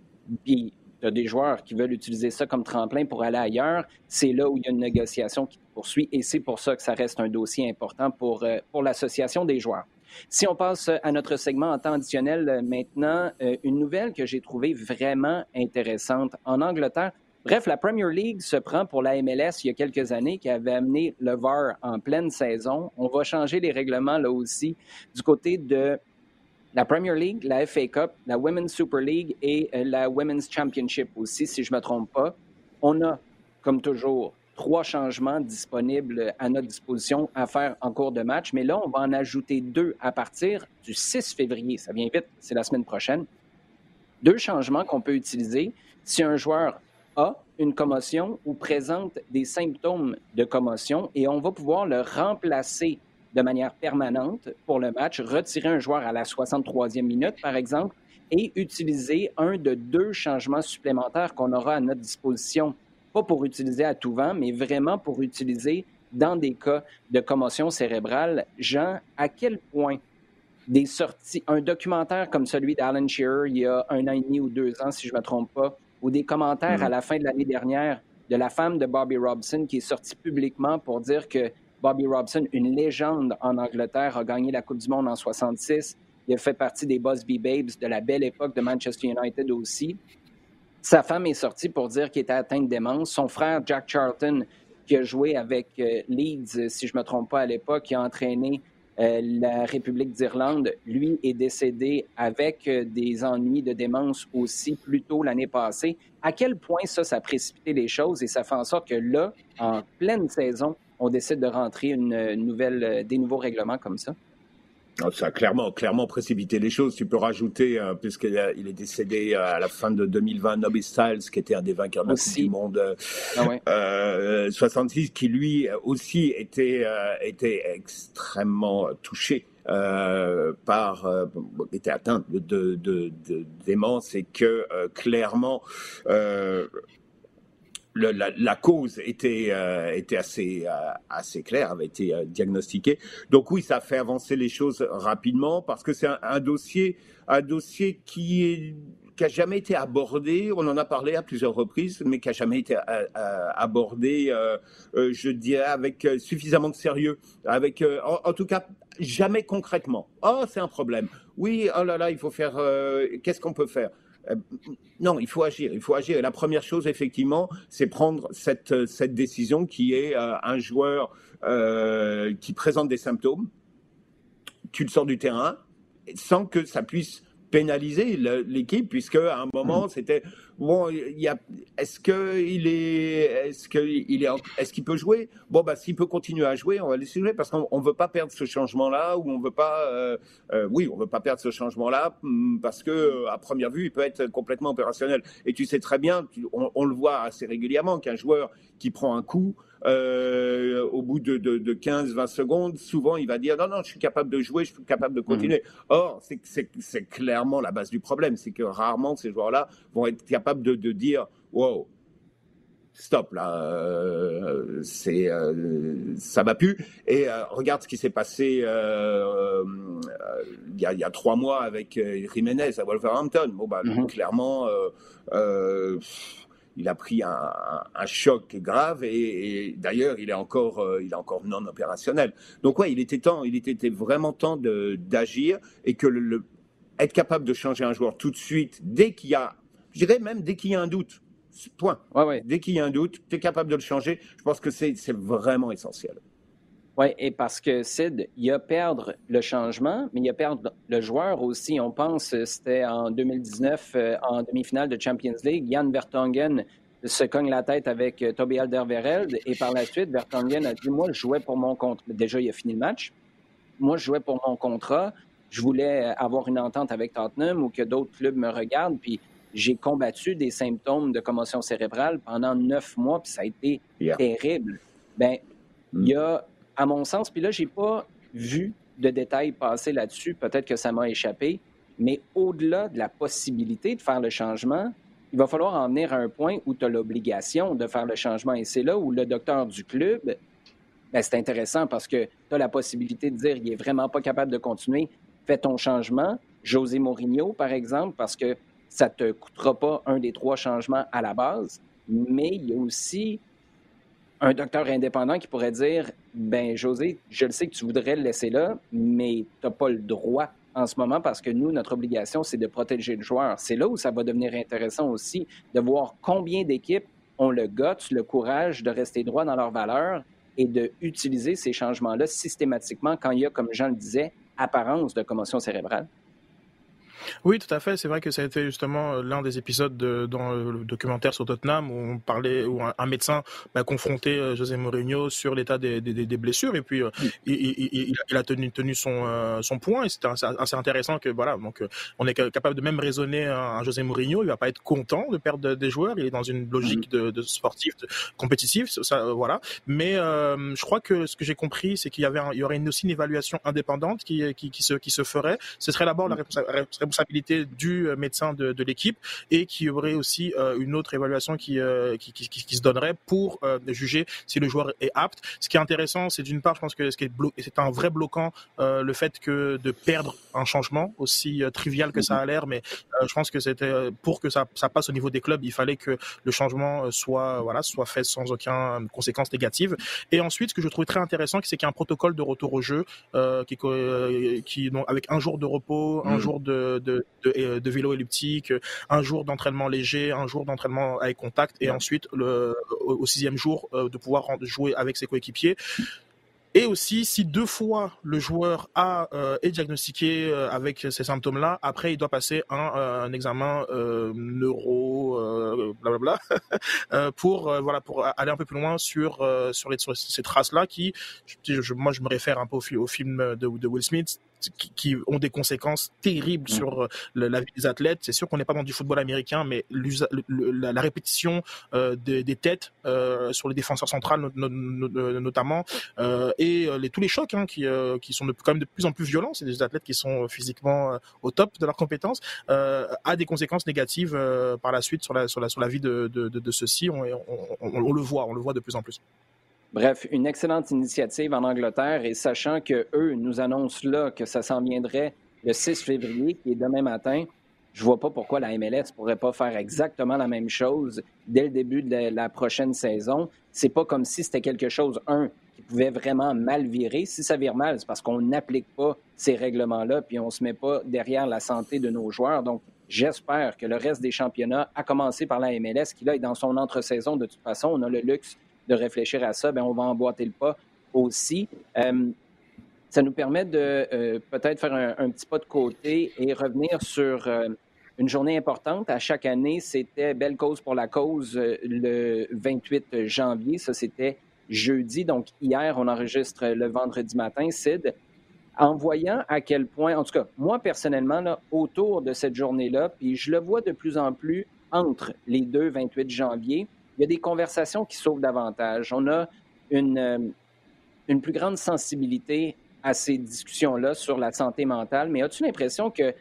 Puis, tu as des joueurs qui veulent utiliser ça comme tremplin pour aller ailleurs. C'est là où il y a une négociation qui Et c'est pour ça que ça reste un dossier important pour, euh, pour l'association des joueurs. Si on passe à notre segment en temps additionnel euh, maintenant, euh, une nouvelle que j'ai trouvée vraiment intéressante. En Angleterre, Bref, la Premier League se prend pour la MLS il y a quelques années qui avait amené le VAR en pleine saison. On va changer les règlements là aussi du côté de la Premier League, la FA Cup, la Women's Super League et euh, la Women's Championship aussi, si je ne me trompe pas. On a, comme toujours, trois changements disponibles à notre disposition à faire en cours de match, mais là, on va en ajouter deux à partir du 6 février. Ça vient vite, c'est la semaine prochaine. Deux changements qu'on peut utiliser si un joueur a une commotion ou présente des symptômes de commotion et on va pouvoir le remplacer de manière permanente pour le match, retirer un joueur à la 63e minute, par exemple, et utiliser un de deux changements supplémentaires qu'on aura à notre disposition, pas pour utiliser à tout vent, mais vraiment pour utiliser dans des cas de commotion cérébrale. Jean, à quel point des sorties, un documentaire comme celui d'Alan Shearer il y a un an et demi ou deux ans, si je ne me trompe pas, ou des commentaires à mm. la fin de l'année dernière de la femme de Bobby Robson qui est sortie publiquement pour dire que Bobby Robson, une légende en Angleterre, a gagné la Coupe du Monde en 66. Il a fait partie des Busby Babes de la belle époque de Manchester United aussi. Sa femme est sortie pour dire qu'il était atteint de démence. Son frère, Jack Charlton, qui a joué avec euh, Leeds, si je ne me trompe pas à l'époque, qui a entraîné euh, la République d'Irlande, lui, est décédé avec euh, des ennuis de démence aussi plus tôt l'année passée. À quel point ça, ça a précipité les choses et ça fait en sorte que là, en pleine saison, on décide de rentrer une nouvelle, des nouveaux règlements comme ça? Ah, ça a clairement, clairement précipité les choses. Tu peux rajouter, euh, puisqu'il il est décédé euh, à la fin de 2020, Nobby Styles, qui était un des vainqueurs de la Coupe du Monde ah 66, qui lui aussi était, était extrêmement touché. par était atteint de, de, de, démence et que clairement la, cause était, euh, était assez, euh, assez claire, avait été euh, diagnostiquée. Donc oui, ça fait avancer les choses rapidement parce que c'est un, dossier, un dossier qui est a jamais été abordé. On en a parlé à plusieurs reprises, mais qui a jamais été abordé, je dirais, avec suffisamment de sérieux, avec, en, tout cas, jamais concrètement. Oh, c'est un problème. Oui, oh là là, il faut faire. Qu'est-ce qu'on peut faire? Non, il faut agir. Il faut la première chose, effectivement, c'est prendre cette, cette décision qui est euh, un joueur euh, qui présente des symptômes. Tu le sors du terrain sans que ça puisse pénaliser l'équipe puisque à un moment mm. c'était bon il y a est-ce que il est est-ce que il est est-ce qu'il peut jouer? Bon bah s'il peut continuer à jouer on va laisser jouer parce qu'on veut pas perdre ce changement là ou on veut pas euh, euh, oui on veut pas perdre ce changement là mm, parce que à première vue il peut être complètement opérationnel et tu sais très bien on, on le voit assez régulièrement qu'un joueur qui prend un coup euh, au bout de, de, de 15-20 secondes, souvent il va dire non, non, je suis capable de jouer, je suis capable de continuer. Mhm. Or, c'est clairement la base du problème, c'est que rarement ces joueurs-là vont être capables de, de dire wow, stop là, euh, c'est euh, ça va plus. Et euh, regarde ce qui s'est passé il y, a, y, a, trois mois avec Jiménez à Wolverhampton. Bon bah mm-hmm. clairement, il a pris un, un, choc grave et, d'ailleurs il est encore il est encore non opérationnel. Donc ouais, il était temps, il était vraiment temps d'agir et que le, être capable de changer un joueur tout de suite dès qu'il y a, je dirais même dès qu'il y a un doute Point. Dès qu'il y a un doute, tu es capable de le changer. Je pense que c'est vraiment essentiel. Oui, et parce que Sid, il y a perdre le changement, mais il y a perdre le joueur aussi. On pense, c'était en 2019, euh, en demi-finale de Champions League, Jan Vertonghen se cogne la tête avec euh, Toby Alderweireld et par la suite, Vertonghen a dit, moi, je jouais pour mon contrat. Déjà, il a fini le match. Moi, je jouais pour mon contrat. Je voulais avoir une entente avec Tottenham ou que d'autres clubs me regardent. Puis j'ai combattu des symptômes de commotion cérébrale pendant neuf mois, puis ça a été terrible. Ben, il y a, à mon sens, puis là, j'ai pas vu de détails passer là-dessus, peut-être que ça m'a échappé, mais au-delà de la possibilité de faire le changement, il va falloir en venir à un point où tu as l'obligation de faire le changement. Et c'est là où le docteur du club, ben, c'est intéressant parce que tu as la possibilité de dire il est vraiment pas capable de continuer, fais ton changement. José Mourinho, par exemple, parce que ça ne te coûtera pas un des trois changements à la base, mais il y a aussi un docteur indépendant qui pourrait dire ben José, je le sais que tu voudrais le laisser là, mais tu n'as pas le droit en ce moment parce que nous, notre obligation, c'est de protéger le joueur. C'est là où ça va devenir intéressant aussi de voir combien d'équipes ont le guts, le courage de rester droit dans leurs valeurs et d'utiliser ces changements-là systématiquement quand il y a, comme Jean le disait, apparence de commotion cérébrale. Oui, tout à fait. C'est vrai que ça a été justement euh, l'un des épisodes de, dans le documentaire sur Tottenham où on parlait, où un, médecin bah, confrontait euh, José Mourinho sur l'état des, des, des, blessures et puis euh, il, il, il, a tenu, tenu son, son point et c'était assez intéressant que voilà donc on est capable de même raisonner un, José Mourinho, il va pas être content de perdre des joueurs, il est dans une logique de, de sportif, de compétitif, ça voilà. Mais je crois que ce que j'ai compris, c'est qu'il y avait il y aurait une, aussi une évaluation indépendante qui, qui, qui se qui se ferait. Ce serait d'abord la responsabilité responsabilité du euh, médecin de, de l'équipe et qui y aurait aussi euh, une autre évaluation qui, euh, qui, qui, qui, se donnerait pour juger si le joueur est apte. Ce qui est intéressant, c'est d'une part, je pense que c'est un vrai bloquant le fait que de perdre un changement aussi trivial que ça a l'air, mais je pense que c'était pour que ça, ça passe au niveau des clubs, il fallait que le changement soit voilà soit fait sans aucune conséquence négative. Et ensuite, ce que je trouvais très intéressant, c'est qu'il y a un protocole de retour au jeu qui, qui donc, avec un jour de repos, un mm. jour de, euh, de, vélo elliptique, un jour d'entraînement léger, un jour d'entraînement avec contact, et ensuite le, au, sixième jour euh, de pouvoir jouer avec ses coéquipiers. Et aussi, si deux fois le joueur a euh, est diagnostiqué euh, avec ces symptômes-là, après il doit passer un, euh, un examen euh, neuro, euh, blablabla, <laughs> pour voilà pour aller un peu plus loin sur sur, les, sur ces traces-là qui, je, moi je me réfère un peu au, au film de, de Will Smith, qui, qui, ont des conséquences terribles mmh. sur la vie des athlètes. C'est sûr qu'on n'est pas dans du football américain, mais la, la, répétition des, des, têtes sur les défenseurs centrales notamment et euh, les, tous les chocs hein, qui, euh, qui sont de, quand même de plus en plus violents, c'est des athlètes qui sont euh, physiquement au top de leurs compétences, a des conséquences négatives par la suite sur la, sur la, sur la vie de, de, de, ceux-ci. On, on, le voit, on le voit de plus en plus. Bref, une excellente initiative en Angleterre et sachant que eux nous annoncent là que ça s'en viendrait le 6 février, qui est demain matin, je vois pas pourquoi la MLS pourrait pas faire exactement la même chose dès le début de la prochaine saison. C'est pas comme si c'était quelque chose, un, pouvait vraiment mal virer. Si ça vire mal, c'est parce qu'on n'applique pas ces règlements-là, puis on se met pas derrière la santé de nos joueurs. Donc, j'espère que le reste des championnats, à commencer par la MLS, qui là est dans son entre-saison de toute façon, on a le luxe de réfléchir à ça, bien, on va emboîter le pas aussi. Euh, ça nous permet de euh, peut-être faire un, petit pas de côté et revenir sur euh, une journée importante. À chaque année, c'était Belle cause pour la cause le 28 janvier. Ça, c'était jeudi. Donc, hier, on enregistre le vendredi matin, Sid. En voyant à quel point, en tout cas, moi personnellement, là, autour de cette journée-là, puis je le vois de plus en plus entre les deux 28 janvier, il y a des conversations qui s'ouvrent davantage. On a une, euh, une plus grande sensibilité à ces discussions-là sur la santé mentale, mais as-tu l'impression que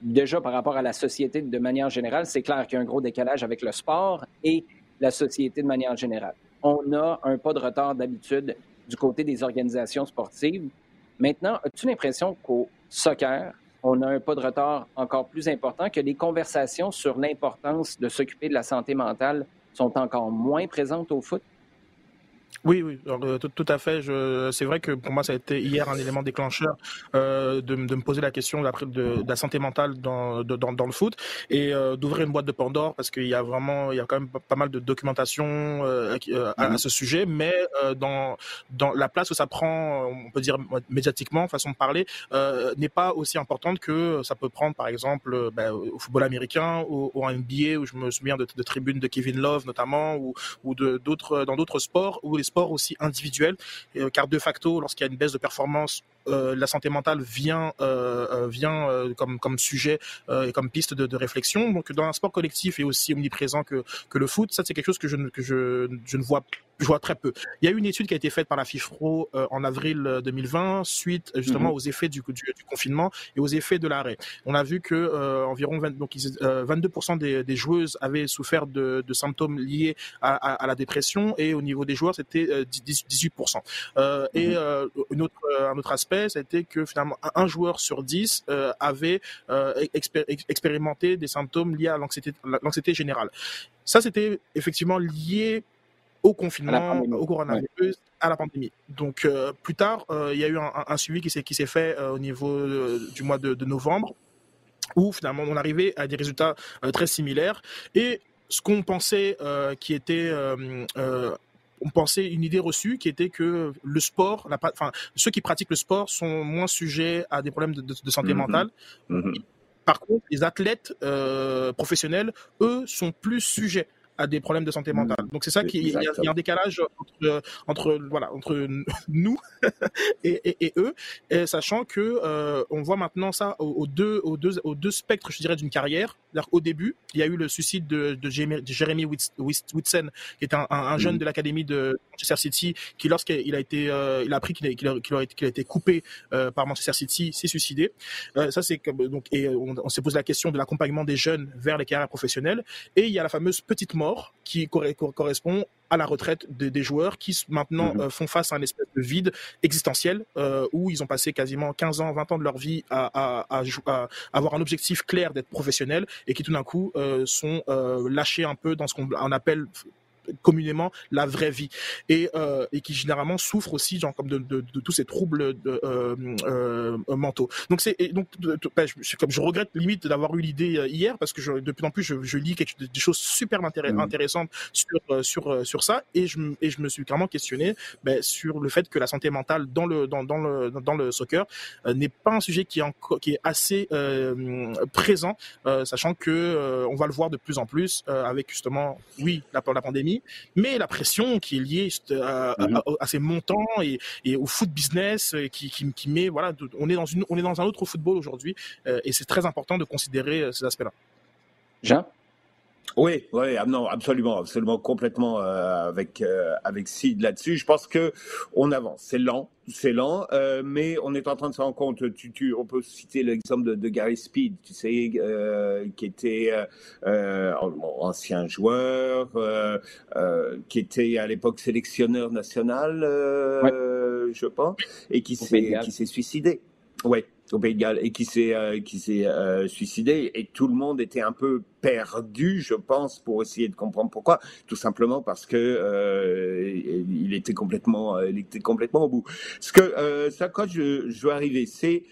déjà par rapport à la société de manière générale, c'est clair qu'il y a un gros décalage avec le sport et la société de manière générale? On a un pas de retard d'habitude du côté des organisations sportives. Maintenant, as-tu l'impression qu'au soccer, on a un pas de retard encore plus important, que les conversations sur l'importance de s'occuper de la santé mentale sont encore moins présentes au foot? Oui, oui, euh, tout, à fait. C'est vrai que pour moi, ça a été hier un élément déclencheur euh, de, de, me poser la question de, de, la santé mentale dans, dans, dans le foot et euh, d'ouvrir une boîte de Pandore parce qu'il y a vraiment, il y a quand même pas mal de documentation euh, euh, à, à, ce sujet, mais dans, dans la place que ça prend, on peut dire médiatiquement, façon de parler, n'est pas aussi importante que ça peut prendre, par exemple, ben, au football américain ou, ou, en NBA, où je me souviens de, de tribunes de Kevin Love notamment, ou, ou de d'autres dans d'autres sports où les sport aussi individuel, euh, car de facto, lorsqu'il y a une baisse de performance, euh, la santé mentale vient euh, vient comme comme sujet et comme piste de, de, réflexion. Donc dans un sport collectif et aussi omniprésent que que le foot, ça c'est quelque chose que je que je je ne vois je vois très peu. Il y a eu une étude qui a été faite par la FIFRO en avril 2020 suite justement mhm. aux effets du, du, du, confinement et aux effets de l'arrêt. On a vu que environ 20, donc, 22% des, des, joueuses avaient souffert de, de symptômes liés à, à, à, la dépression et au niveau des joueurs c'était 18%. Euh, et mhm. euh, une autre, euh, un autre aspect, c'était que finalement un joueur sur 10 avait expérimenté des symptômes liés à l'anxiété générale. Ça, c'était effectivement lié au confinement, au coronavirus, à la pandémie. Donc plus tard, il y a eu un, un suivi qui s'est fait au niveau du mois de, de, novembre, où finalement on arrivait à des résultats très similaires et ce qu'on pensait qui était on pensait une idée reçue qui était que le sport, enfin, ceux qui pratiquent le sport sont moins sujets à des problèmes de, santé mm-hmm. mentale. Mm-hmm. Par contre, les athlètes euh, professionnels, eux, sont plus sujets à des problèmes de santé mentale. Donc c'est ça qui il y, a un décalage entre, entre voilà entre <laughs> nous <laughs> et, et, eux, et sachant que euh, on voit maintenant ça aux, deux aux deux aux deux spectres, je dirais, d'une carrière. Au début, il y a eu le suicide de, de Jeremy Whitson, qui est un, un, jeune mm. de l'académie de Manchester City, qui lorsqu'il a été euh, il a appris qu'il a, qu'il a, a, a, été coupé euh, par Manchester City, s'est suicidé. Ça c'est donc et on, on s'est posé la question de l'accompagnement des jeunes vers les carrières professionnelles. Et il y a la fameuse petite mort qui correspond à la retraite des, joueurs qui maintenant mhm. euh, font face à un espèce de vide existentiel euh, où ils ont passé quasiment 15 ans, 20 ans de leur vie à, avoir un objectif clair d'être professionnel et qui tout d'un coup euh, sont lâchés un peu dans ce qu'on appelle communément la vraie vie. Et, euh, et qui généralement souffrent aussi genre comme de, de, de tous ces troubles euh, euh, mentaux. Donc c'est donc ben, je, comme je regrette limite d'avoir eu l'idée euh, hier parce que je, de plus en plus je, je lis quelque, des choses super mmh. intéressantes sur euh, sur sur ça. Et je et je me suis clairement questionné ben, sur le fait que la santé mentale dans le dans, dans le dans le soccer n'est pas un sujet qui est encore, qui est assez présent sachant que on va le voir de plus en plus avec justement oui la, la pandémie mais la pression qui est liée euh, mhm. à, ces montants et, au foot business euh, qui, qui, met voilà, on est dans une, on est dans un autre football aujourd'hui euh, et c'est très important de considérer ces aspects-là. Jean? Oui, oui, ah non, absolument, absolument, complètement euh, avec euh, avec Sid là-dessus. Je pense que on avance. C'est lent, c'est lent, euh, mais on est en train de se rendre compte. Tu, tu, on peut citer l'exemple de, de, Gary Speed, tu sais, euh, qui était euh, ancien joueur, qui était à l'époque sélectionneur national, je pense, et qui s'est qui s'est suicidé. Ouais, au Pays de Galles et qui s'est euh, qui s'est euh, suicidé et tout le monde était un peu perdu, je pense, pour essayer de comprendre pourquoi. Tout simplement parce que euh, il était complètement il était complètement au bout. Ce que ça quand je, je veux arriver, c'est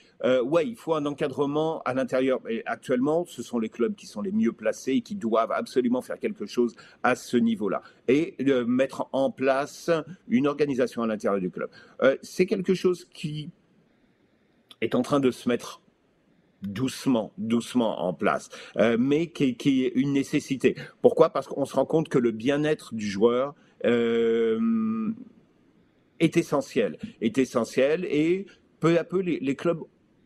ouais, il faut un encadrement à l'intérieur. Et actuellement, ce sont les clubs qui sont les mieux placés et qui doivent absolument faire quelque chose à ce niveau-là et mettre en place une organisation à l'intérieur du club. c'est quelque chose qui est en train de se mettre doucement, doucement en place, euh, mais qui, est une nécessité. Pourquoi? Parce qu'on se rend compte que le bien-être du joueur euh, est essentiel, est essentiel, et peu à peu les clubs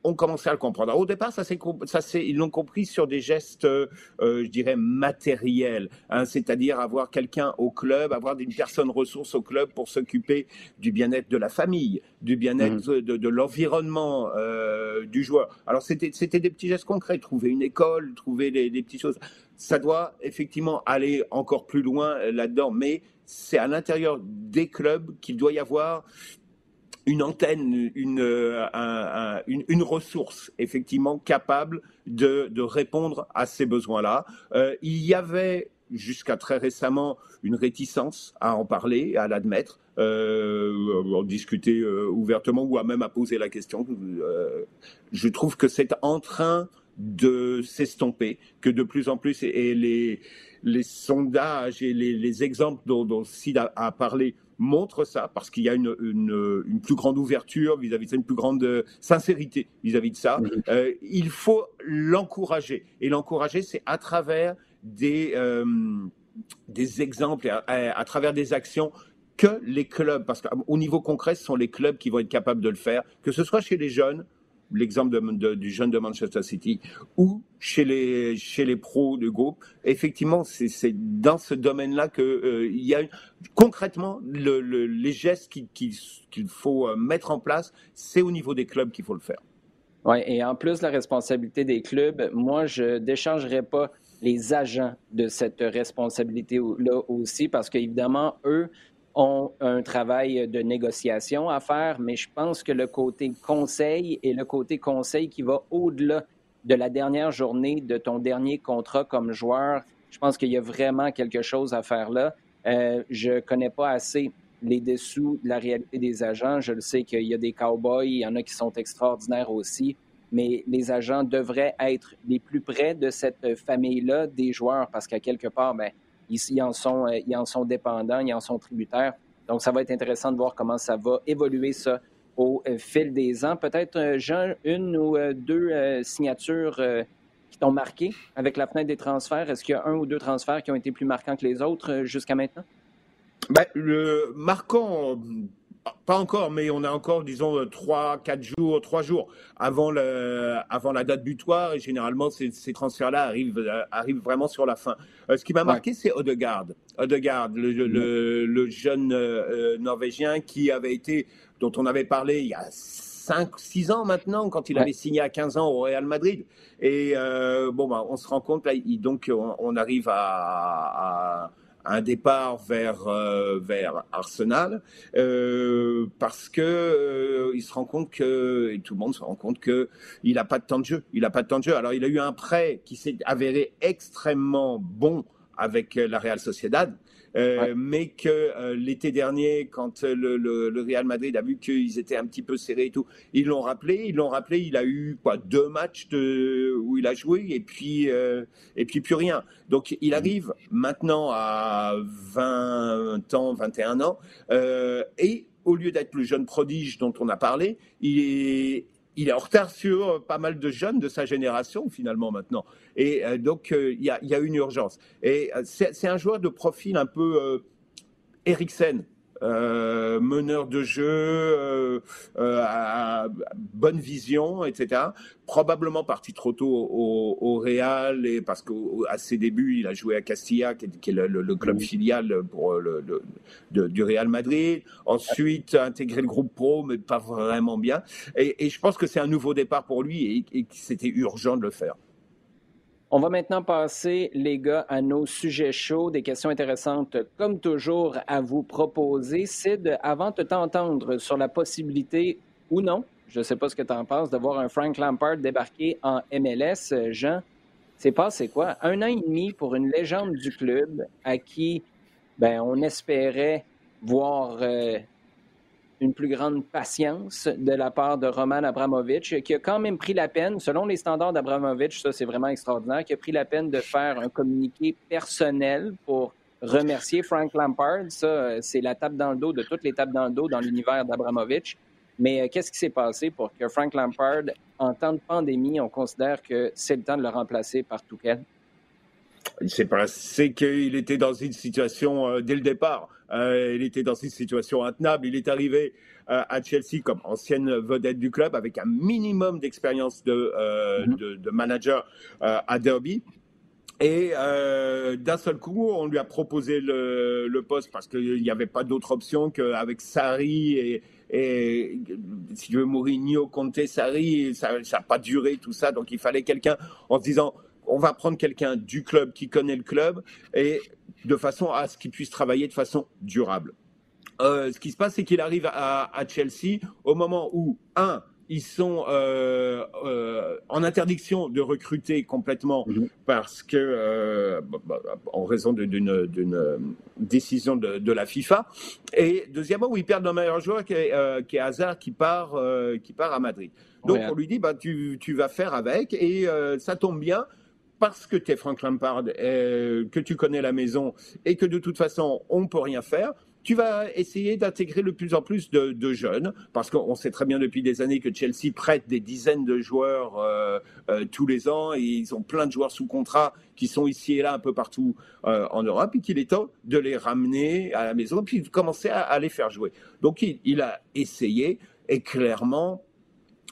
ont commencé à le comprendre. au départ, ça ça ils l'ont compris sur des gestes, euh, je dirais matériels, hein, c'est-à-dire avoir quelqu'un au club, avoir une personne ressource au club pour s'occuper du bien-être de la famille, du bien-être mmh. de, de, l'environnement euh, du joueur. Alors c'était, des petits gestes concrets, trouver une école, trouver des, des petites choses. ça doit effectivement aller encore plus loin là-dedans, mais c'est à l'intérieur des clubs qu'il doit y avoir une antenne, une, euh, une, ressource effectivement capable de, répondre à ces besoins-là. Euh, il y avait jusqu'à très récemment une réticence à en parler, à l'admettre, euh, en discuter euh, ouvertement ou à même à poser la question. je trouve que c'est en train de s'estomper, que de plus en plus, et les, les sondages et les, exemples dont, dont Sid a, parlé montrent ça, parce qu'il y a une, une, plus grande ouverture vis-à-vis de ça, une plus grande sincérité vis-à-vis de ça. Euh, il faut l'encourager. Et l'encourager, c'est à travers des, euh, des exemples, à, à, travers des actions que les clubs, parce qu'au niveau concret, ce sont les clubs qui vont être capables de le faire, que ce soit chez les jeunes, l'exemple du jeune de Manchester City, ou chez les, chez les pros du groupe. Effectivement, c'est dans ce domaine-là qu'il euh, il y a concrètement le, les gestes qu'il faut euh, mettre en place, c'est au niveau des clubs qu'il faut le faire. Oui, et en plus la responsabilité des clubs, moi, je ne déchargerai pas les agents de cette responsabilité-là aussi, parce qu'évidemment, eux ont un travail de négociation à faire, mais je pense que le côté conseil et le côté conseil qui va au-delà de la dernière journée de ton dernier contrat comme joueur, je pense qu'il y a vraiment quelque chose à faire là. Euh, je connais pas assez les dessous de la réalité des agents. Je le sais qu'il y a des cowboys, il y en a qui sont extraordinaires aussi, mais les agents devraient être les plus près de cette famille-là des joueurs parce qu'à quelque part, ben, ils, en sont, euh, ils en sont dépendants, ils en sont tributaires. Donc, ça va être intéressant de voir comment ça va évoluer, ça, au euh, fil des ans. Peut-être, euh, Jean, une ou deux signatures qui t'ont marqué avec la fenêtre des transferts. Est-ce qu'il y a un ou deux transferts qui ont été plus marquants que les autres jusqu'à maintenant? Ben, le marquant, pas encore, mais on a encore, disons, euh, trois, quatre jours, trois jours avant, le, avant la date butoir. Et généralement, ces, ces transferts-là arrivent, euh, arrivent vraiment sur la fin. Euh, ce qui m'a marqué, c'est Odegaard. Odegaard, le, le, le jeune Norvégien qui avait été, dont on avait parlé il y a 5, 6 ans maintenant, quand il avait signé à 15 ans au Real Madrid. Et bon, bah, on se rend compte, là, donc, on, on arrive à, à un départ vers euh, vers Arsenal euh, parce que euh, il se rend compte que et tout le monde se rend compte que il a pas de temps de jeu, il a pas de temps de jeu. Alors il a eu un prêt qui s'est avéré extrêmement bon avec la Real Sociedad euh, mais que euh, l'été dernier, quand euh, le, le, Real Madrid a vu qu'ils étaient un petit peu serrés et tout, ils l'ont rappelé. Ils l'ont rappelé. Il a eu quoi deux matchs de, où il a joué et puis et puis plus rien. Donc il arrive maintenant à 20 ans, 21 ans, et au lieu d'être le jeune prodige dont on a parlé, il est il est en retard sur pas mal de jeunes de sa génération finalement maintenant. Et euh, donc euh, il y, a, une urgence. Et euh, c'est un joueur de profil un peu Eriksen, euh, meneur de jeu, euh, euh, bonne vision, etc. Probablement parti trop tôt au, au Real et parce qu'à ses débuts, il a joué à Castilla, qui est, le, club filial pour le, du Real Madrid. Ensuite, intégré le groupe pro, mais pas vraiment bien. Et, je pense que c'est un nouveau départ pour lui et, et que c'était urgent de le faire. On va maintenant passer, les gars, à nos sujets chauds, des questions intéressantes, comme toujours, à vous proposer. Sid, avant de t'entendre sur la possibilité ou non, je ne sais pas ce que tu en penses, de voir un Frank Lampard débarquer en MLS, Jean, c'est passé quoi? Un an et demi pour une légende du club à qui ben, on espérait voir euh, une plus grande patience de la part de Roman Abramovich, qui a quand même pris la peine, selon les standards d'Abramovich, ça c'est vraiment extraordinaire, qui a pris la peine de faire un communiqué personnel pour remercier Frank Lampard. Ça, c'est la tape dans le dos de toutes les tapes dans le dos dans l'univers d'Abramovich. Mais euh, qu'est-ce qui s'est passé pour que Frank Lampard, en temps de pandémie, on considère que c'est le temps de le remplacer par Tuchel? C'est qu'il était dans une situation euh, dès le départ. Euh, il était dans une situation intenable. Il est arrivé euh, à Chelsea comme ancienne vedette du club avec un minimum d'expérience de, mhm. de, de, manager à Derby. Et d'un seul coup, on lui a proposé le, le poste parce qu'il n'y avait pas d'autre option qu'avec Sarri et, et si tu veux Mourinho, Conte, Sarri, ça n'a pas duré tout ça. Donc il fallait quelqu'un en se disant on va prendre quelqu'un du club qui connaît le club et de façon à ce qu'il puisse travailler de façon durable. Euh, ce qui se passe, c'est qu'il arrive à, à, Chelsea au moment où, un, ils sont euh, euh, en interdiction de recruter complètement mhm. parce que, euh, bah, bah, en raison d'une décision de, de, la FIFA. Et deuxièmement, où ils perdent un meilleur joueur qui est, qui est Hazard, qui part, qui part à Madrid. Donc on lui dit, bah, tu, tu vas faire avec, et ça tombe bien parce que tu es Frank Lampard, que tu connais la maison et que de toute façon on ne peut rien faire tu vas essayer d'intégrer de plus en plus de, jeunes, parce qu'on sait très bien depuis des années que Chelsea prête des dizaines de joueurs euh, euh, tous les ans, et ils ont plein de joueurs sous contrat qui sont ici et là un peu partout euh, en Europe, et qu'il est temps de les ramener à la maison, puis de commencer à, les faire jouer. Donc il a essayé, et clairement,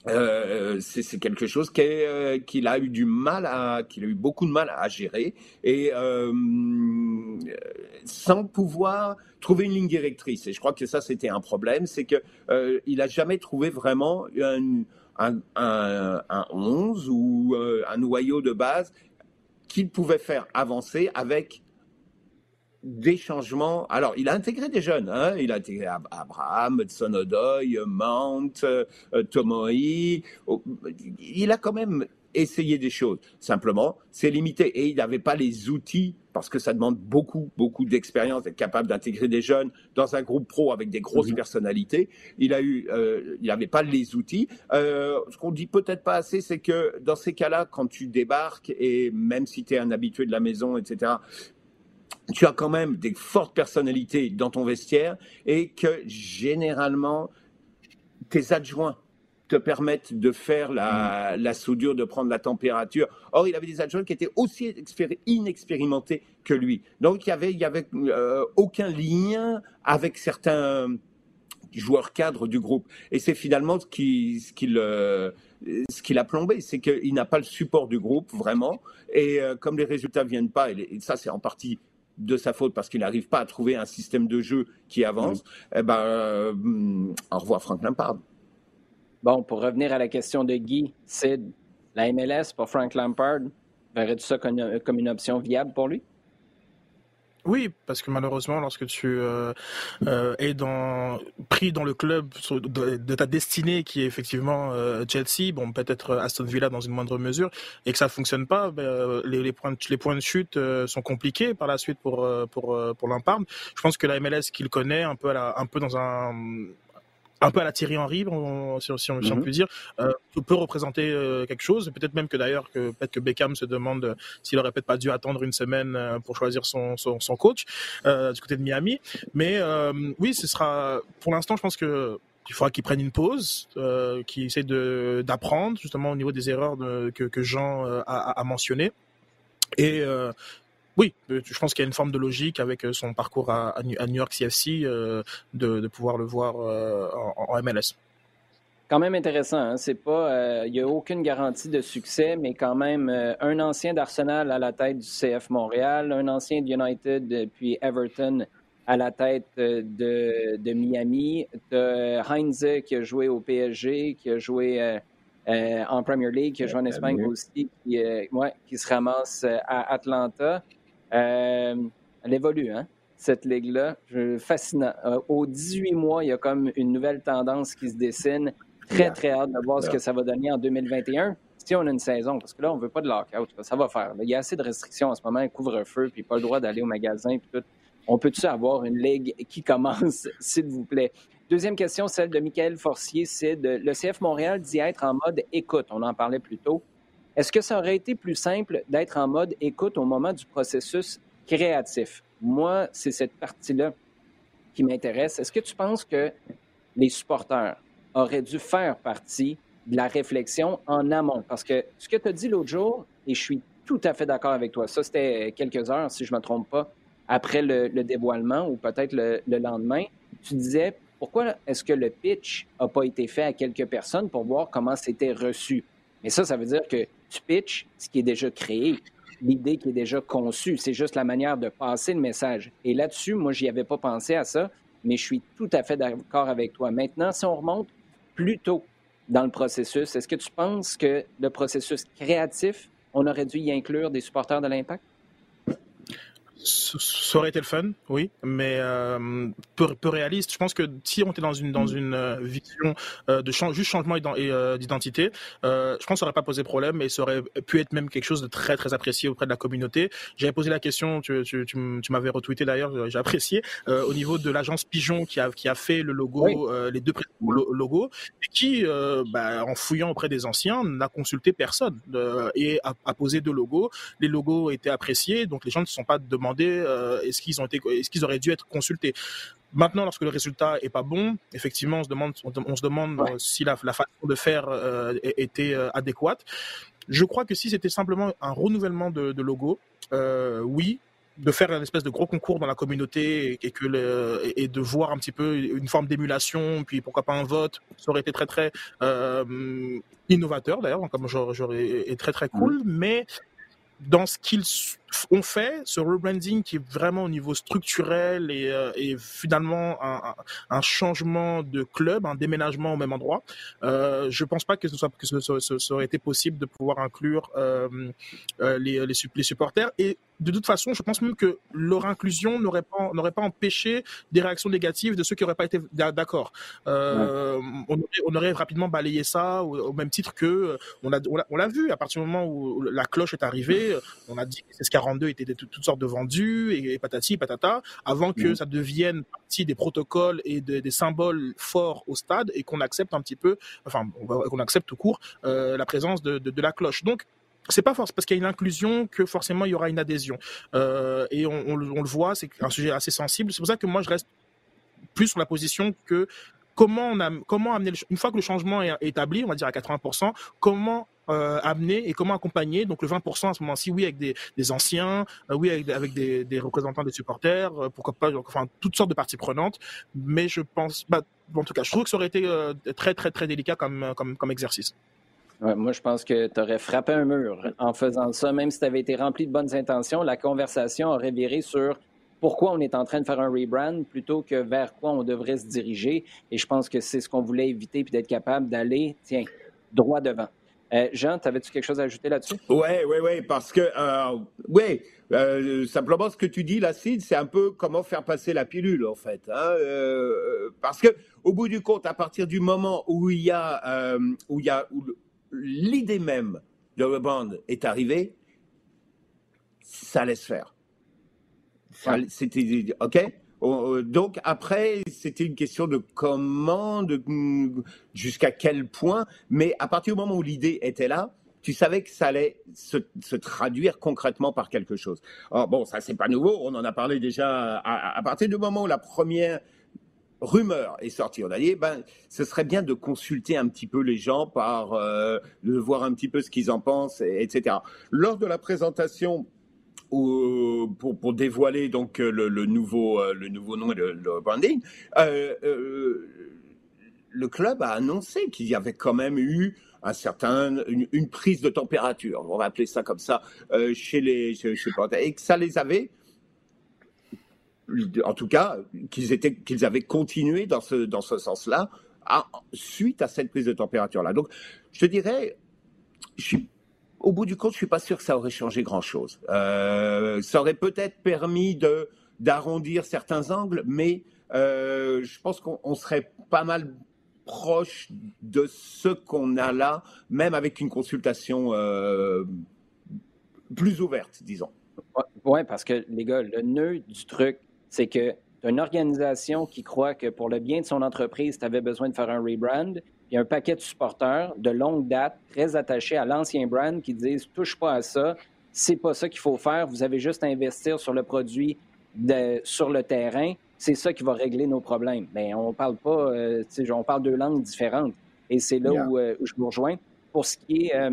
euh, c'est quelque chose euh, qu'il a eu du mal à, qu'il a eu beaucoup de mal à gérer et euh, sans pouvoir trouver une ligne directrice. Et je crois que ça c'était un problème, c'est que il a jamais trouvé vraiment un, un, un, un 11 ou un noyau de base qu'il pouvait faire avancer avec des changements. Alors, il a intégré des jeunes. Hein. Il a intégré Abraham, Hudson Odoi, Mount, euh, Tomoe. Oh, il a quand même essayé des choses. Simplement, c'est limité. Et il n'avait pas les outils, parce que ça demande beaucoup, beaucoup d'expérience d'être capable d'intégrer des jeunes dans un groupe pro avec des grosses mhm. personnalités. Il a eu, euh, il n'avait pas les outils. Euh, ce qu'on dit peut-être pas assez, c'est que dans ces cas-là, quand tu débarques, et même si tu es un habitué de la maison, etc., tu as quand même des fortes personnalités dans ton vestiaire et que généralement, tes adjoints te permettent de faire la, mm. soudure, de prendre la température. Or, il avait des adjoints qui étaient aussi inexpérimentés que lui. Donc, il n'y avait, il y avait euh, aucun lien avec certains joueurs cadres du groupe. Et c'est finalement ce qui, ce qui le, ce qui l'a plombé, c'est qu'il n'a pas le support du groupe vraiment. Et euh, comme les résultats viennent pas, et ça c'est en partie de sa faute parce qu'il n'arrive pas à trouver un système de jeu qui avance, eh ben, euh, au revoir Frank Lampard. Bon, pour revenir à la question de Guy, Sid, la MLS pour Frank Lampard, verrais-tu ça comme une option viable pour lui? Oui, parce que malheureusement, lorsque tu euh, euh, es dans, pris dans le club de, ta destinée, qui est effectivement euh, Chelsea, bon peut-être Aston Villa dans une moindre mesure, et que ça fonctionne pas, ben, les, les, points les points de chute sont compliqués par la suite pour pour pour Lampard. Je pense que la MLS qu'il connaît un peu à la, un peu dans un un peu à la Thierry Henry, si, si, on, mhm. peut dire, euh, peut représenter euh, quelque chose. Peut-être même que d'ailleurs, que peut-être que Beckham se demande s'il aurait peut-être pas dû attendre une semaine euh, pour choisir son, son, son coach euh, du côté de Miami. Mais euh, oui, ce sera. Pour l'instant, je pense que il faudra qu'il prenne une pause, euh, qu'il essaie de d'apprendre justement au niveau des erreurs de, que, que Jean a, a mentionné. Et euh, oui, euh, je pense qu'il y a une forme de logique avec euh, son parcours à, New York CFC euh, de, pouvoir le voir en, MLS. Quand même intéressant, hein? c'est pas, il n'y a aucune garantie de succès, mais quand même un ancien d'Arsenal à la tête du CF Montréal, un ancien de United puis Everton à la tête de, Miami, de Heinze qui a joué au PSG, qui a joué en Premier League, qui a joué en Espagne aussi, qui, qui se ramasse à Atlanta. Euh, elle évolue, hein, cette ligue-là. Fascinant. Euh, au 18 mois, il y a comme une nouvelle tendance qui se dessine. Très, très hâte de voir ce que ça va donner en 2021 si on a une saison, parce que là, on ne veut pas de lockout, ça va faire. Il y a assez de restrictions en ce moment, un couvre-feu, puis pas le droit d'aller au magasin, puis tout. On peut-tu avoir une ligue qui commence, <laughs> s'il vous plaît? Deuxième question, celle de Michael Forcier, c'est de le CF Montréal dit être en mode écoute. On en parlait plus tôt. Est-ce que ça aurait été plus simple d'être en mode écoute au moment du processus créatif? Moi, c'est cette partie-là qui m'intéresse. Est-ce que tu penses que les supporters auraient dû faire partie de la réflexion en amont? Parce que ce que tu as dit l'autre jour, et je suis tout à fait d'accord avec toi, ça c'était quelques heures, si je ne me trompe pas, après le, dévoilement ou peut-être le, le, lendemain, tu disais pourquoi est-ce que le pitch n'a pas été fait à quelques personnes pour voir comment c'était reçu? Mais ça, ça veut dire que tu pitches ce qui est déjà créé, l'idée qui est déjà conçue. C'est juste la manière de passer le message. Et là-dessus, moi, j'y avais pas pensé à ça, mais je suis tout à fait d'accord avec toi. Maintenant, si on remonte plus tôt dans le processus, est-ce que tu penses que le processus créatif on aurait dû y inclure des supporters de l'Impact? Ça aurait été le fun, oui, mais euh, peu, peu, réaliste. Je pense que si on était dans une dans mm. une euh, vision euh, de juste changement d'identité, euh, je pense que ça n'aurait pas posé problème et ça aurait pu être même quelque chose de très très apprécié auprès de la communauté. J'avais posé la question, tu, tu, tu, tu m'avais retweeté d'ailleurs, j'ai apprécié au niveau de l'agence Pigeon qui a qui a fait le logo, les deux logos, et qui, bah, en fouillant auprès des anciens, n'a consulté personne et a, a posé deux logos. Les logos étaient appréciés, donc les gens ne se sont pas demandé euh, est-ce qu'ils ont été, est-ce qu'ils auraient dû être consultés. Maintenant, lorsque le résultat est pas bon, effectivement, on se demande, on, se demande euh, si la, façon de faire euh, était adéquate. Je crois que si c'était simplement un renouvellement de, logo, oui, de faire une espèce de gros concours dans la communauté et, que et de voir un petit peu une forme d'émulation, puis pourquoi pas un vote, ça aurait été très très innovateur d'ailleurs, comme j'aurais été très très cool, mmh. mais dans ce qu'ils ont fait, ce rebranding qui est vraiment au niveau structurel et, euh, et finalement un, un, changement de club, un déménagement au même endroit, euh, je pense pas que ce soit que ce, ce, ce, été possible de pouvoir inclure euh, euh les, les, les supporters. Et de toute façon, je pense même que leur inclusion n'aurait pas, n'aurait pas empêché des réactions négatives de ceux qui n'auraient pas été d'accord. Euh, on, aurait, on, aurait, rapidement balayé ça au, même titre que euh, on a, on l'a vu à partir du moment où la cloche est arrivée, on a dit que ces 42 étaient de toutes sortes de vendus et, patati patata avant que ça devienne partie des protocoles et des symboles forts au stade et qu'on accepte un petit peu, enfin qu'on accepte tout court euh, la présence de, de, de la cloche. Donc c'est pas forcément parce qu'il y a une inclusion que forcément il y aura une adhésion. Euh, et on, le voit, c'est un sujet assez sensible. C'est pour ça que moi je reste plus sur la position que comment on a, comment amener une fois que le changement est établi, on va dire à 80%, comment euh, amener et comment accompagner donc le 20% à ce moment-ci, oui avec des, anciens, euh, oui avec, des, représentants des supporters, euh, pourquoi pas, enfin toutes sortes de parties prenantes. Mais je pense, bah, en tout cas, je trouve que ça aurait été très très très délicat comme, comme exercice moi, je pense que tu aurais frappé un mur en faisant ça. Même si tu avais été rempli de bonnes intentions, la conversation aurait viré sur pourquoi on est en train de faire un rebrand plutôt que vers quoi on devrait se diriger. Et je pense que c'est ce qu'on voulait éviter, puis d'être capable d'aller, tiens, droit devant. Euh, Jean, avais-tu quelque chose à ajouter là-dessus? Oui, oui, oui, parce que, euh, oui, euh, simplement ce que tu dis, Lacide, c'est un peu comment faire passer la pilule, en fait. Hein, euh, parce que, au bout du compte, à partir du moment où il y a, où il y a, l'idée même de rebrand est arrivée, ça laisse faire. C'était OK. Euh, donc après, c'était une question de comment, jusqu'à quel point. Mais à partir du moment où l'idée était là, tu savais que ça allait se, traduire concrètement par quelque chose. Alors bon, ça c'est pas nouveau. On en a parlé déjà à, à partir du moment où la première rumeur est sortie. On a dit, ben, ce serait bien de consulter un petit peu les gens par, euh, de voir un petit peu ce qu'ils en pensent, etc. Lors de la présentation pour, pour dévoiler donc le, nouveau euh, le nouveau nom et le, branding, euh, le club a annoncé qu'il y avait quand même eu un certain une, prise de température, on va appeler ça comme ça, chez les chez, et que ça les avait en tout cas, qu'ils avaient continué dans ce, sens-là, suite à cette prise de température-là. Donc, je dirais, au bout du compte, je suis pas sûr que ça aurait changé grand-chose. Euh, ça aurait peut-être permis de d'arrondir certains angles, mais euh, je pense qu'on serait pas mal proche de ce qu'on a là, même avec une consultation euh, plus ouverte, disons. Oui, parce que les gars, le nœud du truc, c'est que tu as une organisation qui croit que pour le bien de son entreprise, tu avais besoin de faire un rebrand, puis un paquet de supporters de longue date, très attachés à l'ancien brand, qui disent touche pas à ça, c'est pas ça qu'il faut faire, vous avez juste à investir sur le produit sur le terrain, c'est ça qui va régler nos problèmes. Mais on parle pas, euh, on parle deux langues différentes. Et c'est là euh, où, je vous rejoins. Pour ce qui est, euh,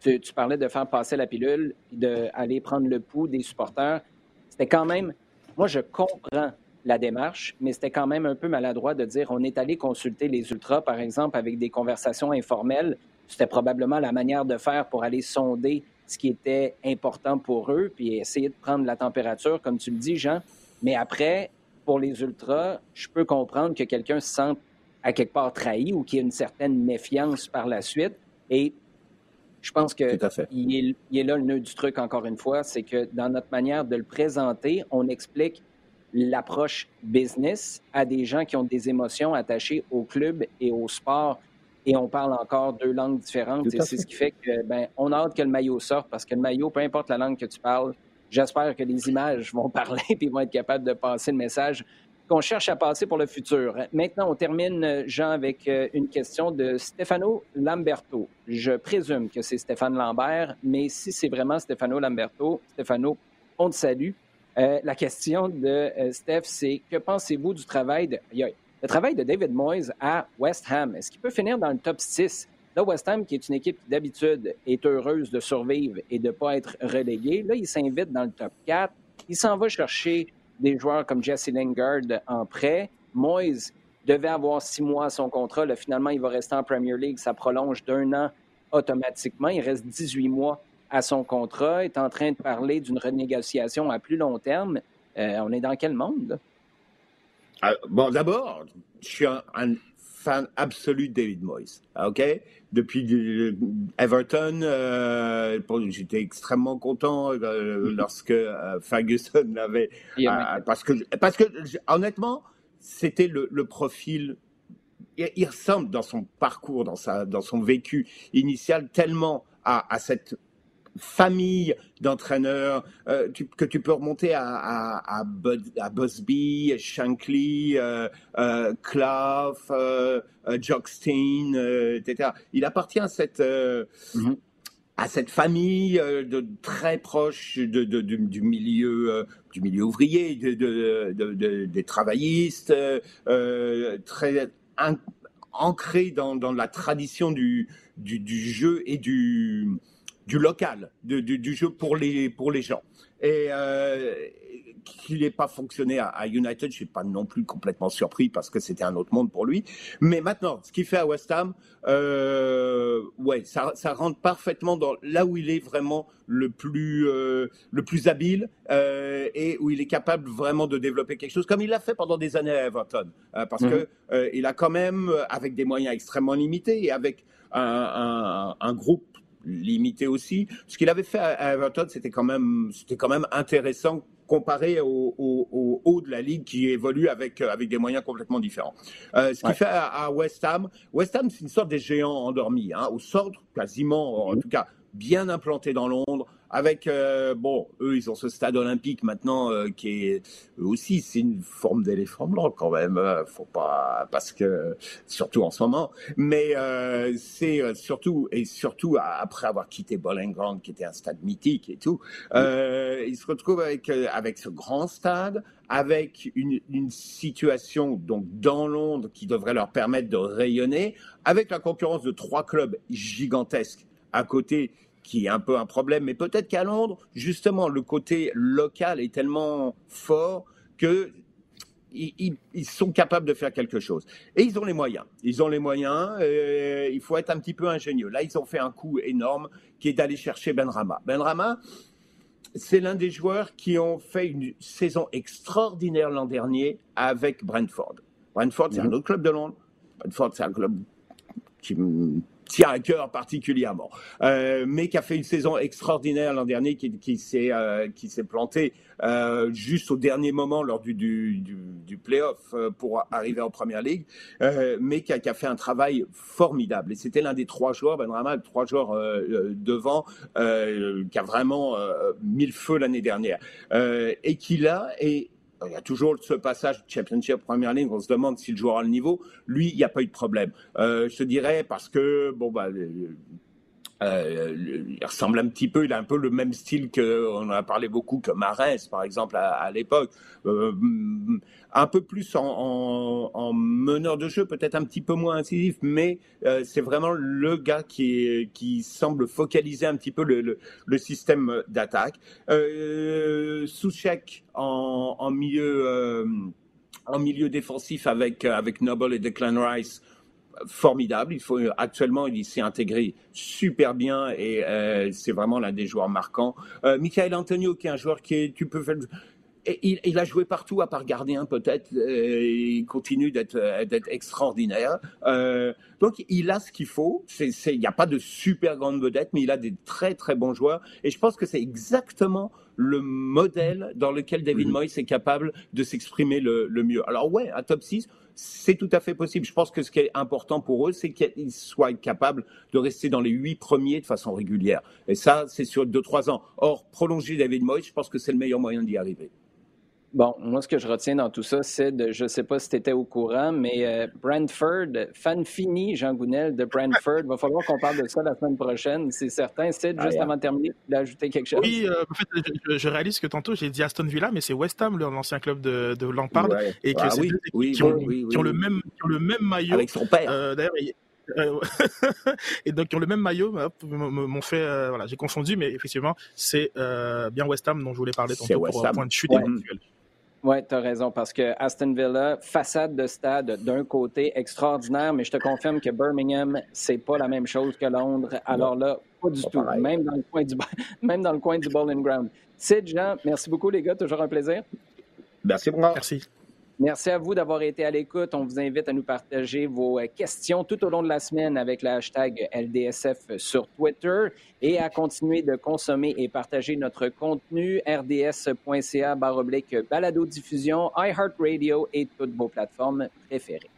tu, tu, parlais de faire passer la pilule, d'aller prendre le pouls des supporters, c'était quand même moi, je comprends la démarche, mais c'était quand même un peu maladroit de dire on est allé consulter les ultras, par exemple, avec des conversations informelles. C'était probablement la manière de faire pour aller sonder ce qui était important pour eux, puis essayer de prendre la température, comme tu le dis, Jean. Mais après, pour les ultras, je peux comprendre que quelqu'un se sente à quelque part trahi ou qu'il y ait une certaine méfiance par la suite. Et Je pense que il est, là le nœud du truc, encore une fois, c'est que dans notre manière de le présenter, on explique l'approche business à des gens qui ont des émotions attachées au club et au sport. Et on parle encore deux langues différentes. et c'est ce qui fait que ben, on a hâte que le maillot sorte parce que le maillot, peu importe la langue que tu parles, j'espère que les images vont <laughs> parler et vont être capables de passer le message qu'on cherche à passer pour le futur. Maintenant, on termine, Jean, avec euh, une question de Stefano Lamberto. Je présume que c'est Stéphane Lambert, mais si c'est vraiment Stefano Lamberto, Stefano, on te salue. Euh, la question de euh, Steph, c'est que pensez-vous du travail de, le travail de David Moyes à West Ham? Est-ce qu'il peut finir dans le top 6? Là, West Ham, qui est une équipe qui d'habitude est heureuse de survivre et de ne pas être reléguée, là, il s'invite dans le top 4. Il s'en va chercher des joueurs comme Jesse Lingard en prêt. Moyes devait avoir six mois à son contrat. Finalement, il va rester en Premier League. Ça prolonge d'un an automatiquement. Il reste 18 mois à son contrat. Il est en train de parler d'une renégociation à plus long terme. Euh, on est dans quel monde? Ah, bon, d'abord, je suis un, fan absolu de David Moyes. OK? Depuis euh, Everton, euh, j'étais extrêmement content euh, lorsque Ferguson <laughs> l'avait. parce que, parce que honnêtement, c'était le, profil. Il, ressemble dans son parcours, dans, sa, dans son vécu initial, tellement à, à cette famille d'entraîneurs euh, que tu peux remonter à, à, à, Busby, Shankly, euh, euh, Clough, euh, euh Jockstein, etc. Il appartient à cette mm-hmm. à cette famille de très proche de, de, du milieu du milieu ouvrier, de, des travaillistes, très ancré dans, dans la tradition du, du, du jeu et du du local, du, du, jeu pour les, pour les gens. Et euh, qu'il n'ait pas fonctionné à, United, je ne suis pas non plus complètement surpris parce que c'était un autre monde pour lui. Mais maintenant, ce qu'il fait à West Ham, euh, ouais, ça, ça rentre parfaitement dans là où il est vraiment le plus, euh, le plus habile euh, et où il est capable vraiment de développer quelque chose, comme il l'a fait pendant des années à Everton, euh, parce mhm. que il a quand même, avec des moyens extrêmement limités et avec un, un, un groupe limité aussi. Ce qu'il avait fait à Everton, c'était quand même, c'était quand même intéressant comparé au, haut de la ligue qui évolue avec avec des moyens complètement différents. Euh, ce qu'il fait à, West Ham, West Ham c'est une sorte des géants endormis, hein, au centre quasiment, en tout cas bien implanté dans Londres, avec euh, bon, eux ils ont ce stade olympique maintenant euh, qui est aussi c'est une forme d'éléphant blanc quand même. Euh, faut pas parce que surtout en ce moment, mais c'est surtout et surtout après avoir quitté Bowling Ground qui était un stade mythique et tout, ils se retrouvent avec avec ce grand stade avec une, une, situation donc dans Londres qui devrait leur permettre de rayonner, avec la concurrence de trois clubs gigantesques à côté qui est un peu un problème, mais peut-être qu'à Londres, justement, le côté local est tellement fort que ils, sont capables de faire quelque chose. Et ils ont les moyens. Ils ont les moyens. Il faut être un petit peu ingénieux. Là, ils ont fait un coup énorme qui est d'aller chercher Benrama. Benrama, c'est l'un des joueurs qui ont fait une saison extraordinaire l'an dernier avec Brentford. Brentford, c'est un mhm. autre club de Londres. Brentford, c'est un club qui tient à cœur particulièrement, euh, mais qui a fait une saison extraordinaire l'an dernier, qui, qui s'est euh, planté euh, juste au dernier moment lors du du, du, du playoff euh, pour arriver en première ligue, euh, mais qui a, fait un travail formidable. Et c'était l'un des trois joueurs, Ben Rama, trois joueurs devant, qui a vraiment mis le feu l'année dernière, et qui là est il y a toujours ce passage Championship Première Ligue, on se demande s'il jouera le niveau. Lui, il n'y a pas eu de problème. Euh, je te dirais parce que bon bah euh, il ressemble un petit peu, il a un peu le même style que, on en a parlé beaucoup, que Marès, par exemple, à, l'époque. Euh, un peu plus en, meneur de jeu, peut-être un petit peu moins incisif, mais euh, c'est vraiment le gars qui, qui semble focaliser un petit peu le, système d'attaque. Euh, Souchek en, en milieu en milieu défensif avec avec Noble et Declan Rice formidable. Il faut actuellement il s'est intégré super bien et euh, c'est vraiment l'un des joueurs marquants. Euh, Michael Antonio qui est un joueur qui est tu peux faire il, a joué partout à part gardien peut-être. il continue d'être extraordinaire. donc il a ce qu'il faut. Il n'y a pas de super grande vedette, mais il a des très très bons joueurs. Et je pense que c'est exactement le modèle dans lequel David mhm. Moyes est capable de s'exprimer le, mieux. Alors ouais, un top 6, c'est tout à fait possible. Je pense que ce qui est important pour eux, c'est qu'ils soient capables de rester dans les huit premiers de façon régulière. Et ça, c'est sur deux, trois ans. Or, prolonger David Moyes, je pense que c'est le meilleur moyen d'y arriver. Bon, moi, ce que je retiens dans tout ça, c'est de, je ne sais pas si tu étais au courant, mais euh, Brentford, fan fini, Jean Gounel de Brentford. Il va falloir qu'on parle de ça la semaine prochaine, c'est certain. C'est juste avant de terminer, d'ajouter quelque chose. Oui, euh, en fait, je, réalise que tantôt, j'ai dit Aston Villa, mais c'est West Ham, l'ancien club de, de Lampard, et que ah, c'est oui, oui, qui, ont, qui, ont, le même, qui ont le même maillot. Avec son père. Euh, D'ailleurs, <laughs> et donc qui ont le même maillot m'ont fait voilà j'ai confondu mais effectivement c'est bien West Ham dont je voulais parler tantôt pour point de chute éventuel oui, tu as raison, parce que Aston Villa, façade de stade d'un côté extraordinaire, mais je te confirme que Birmingham, c'est pas la même chose que Londres. Alors là, pas du tout, même dans, le coin du, <laughs> même dans le coin du Bowling Ground. Sid, Jean, merci beaucoup, les gars, toujours un plaisir. Merci beaucoup. Merci. Merci à vous d'avoir été à l'écoute. On vous invite à nous partager vos euh, questions tout au long de la semaine avec le hashtag LDSF sur Twitter et à continuer de consommer et partager notre contenu rds.ca balado diffusion, iHeartRadio et toutes vos plateformes préférées.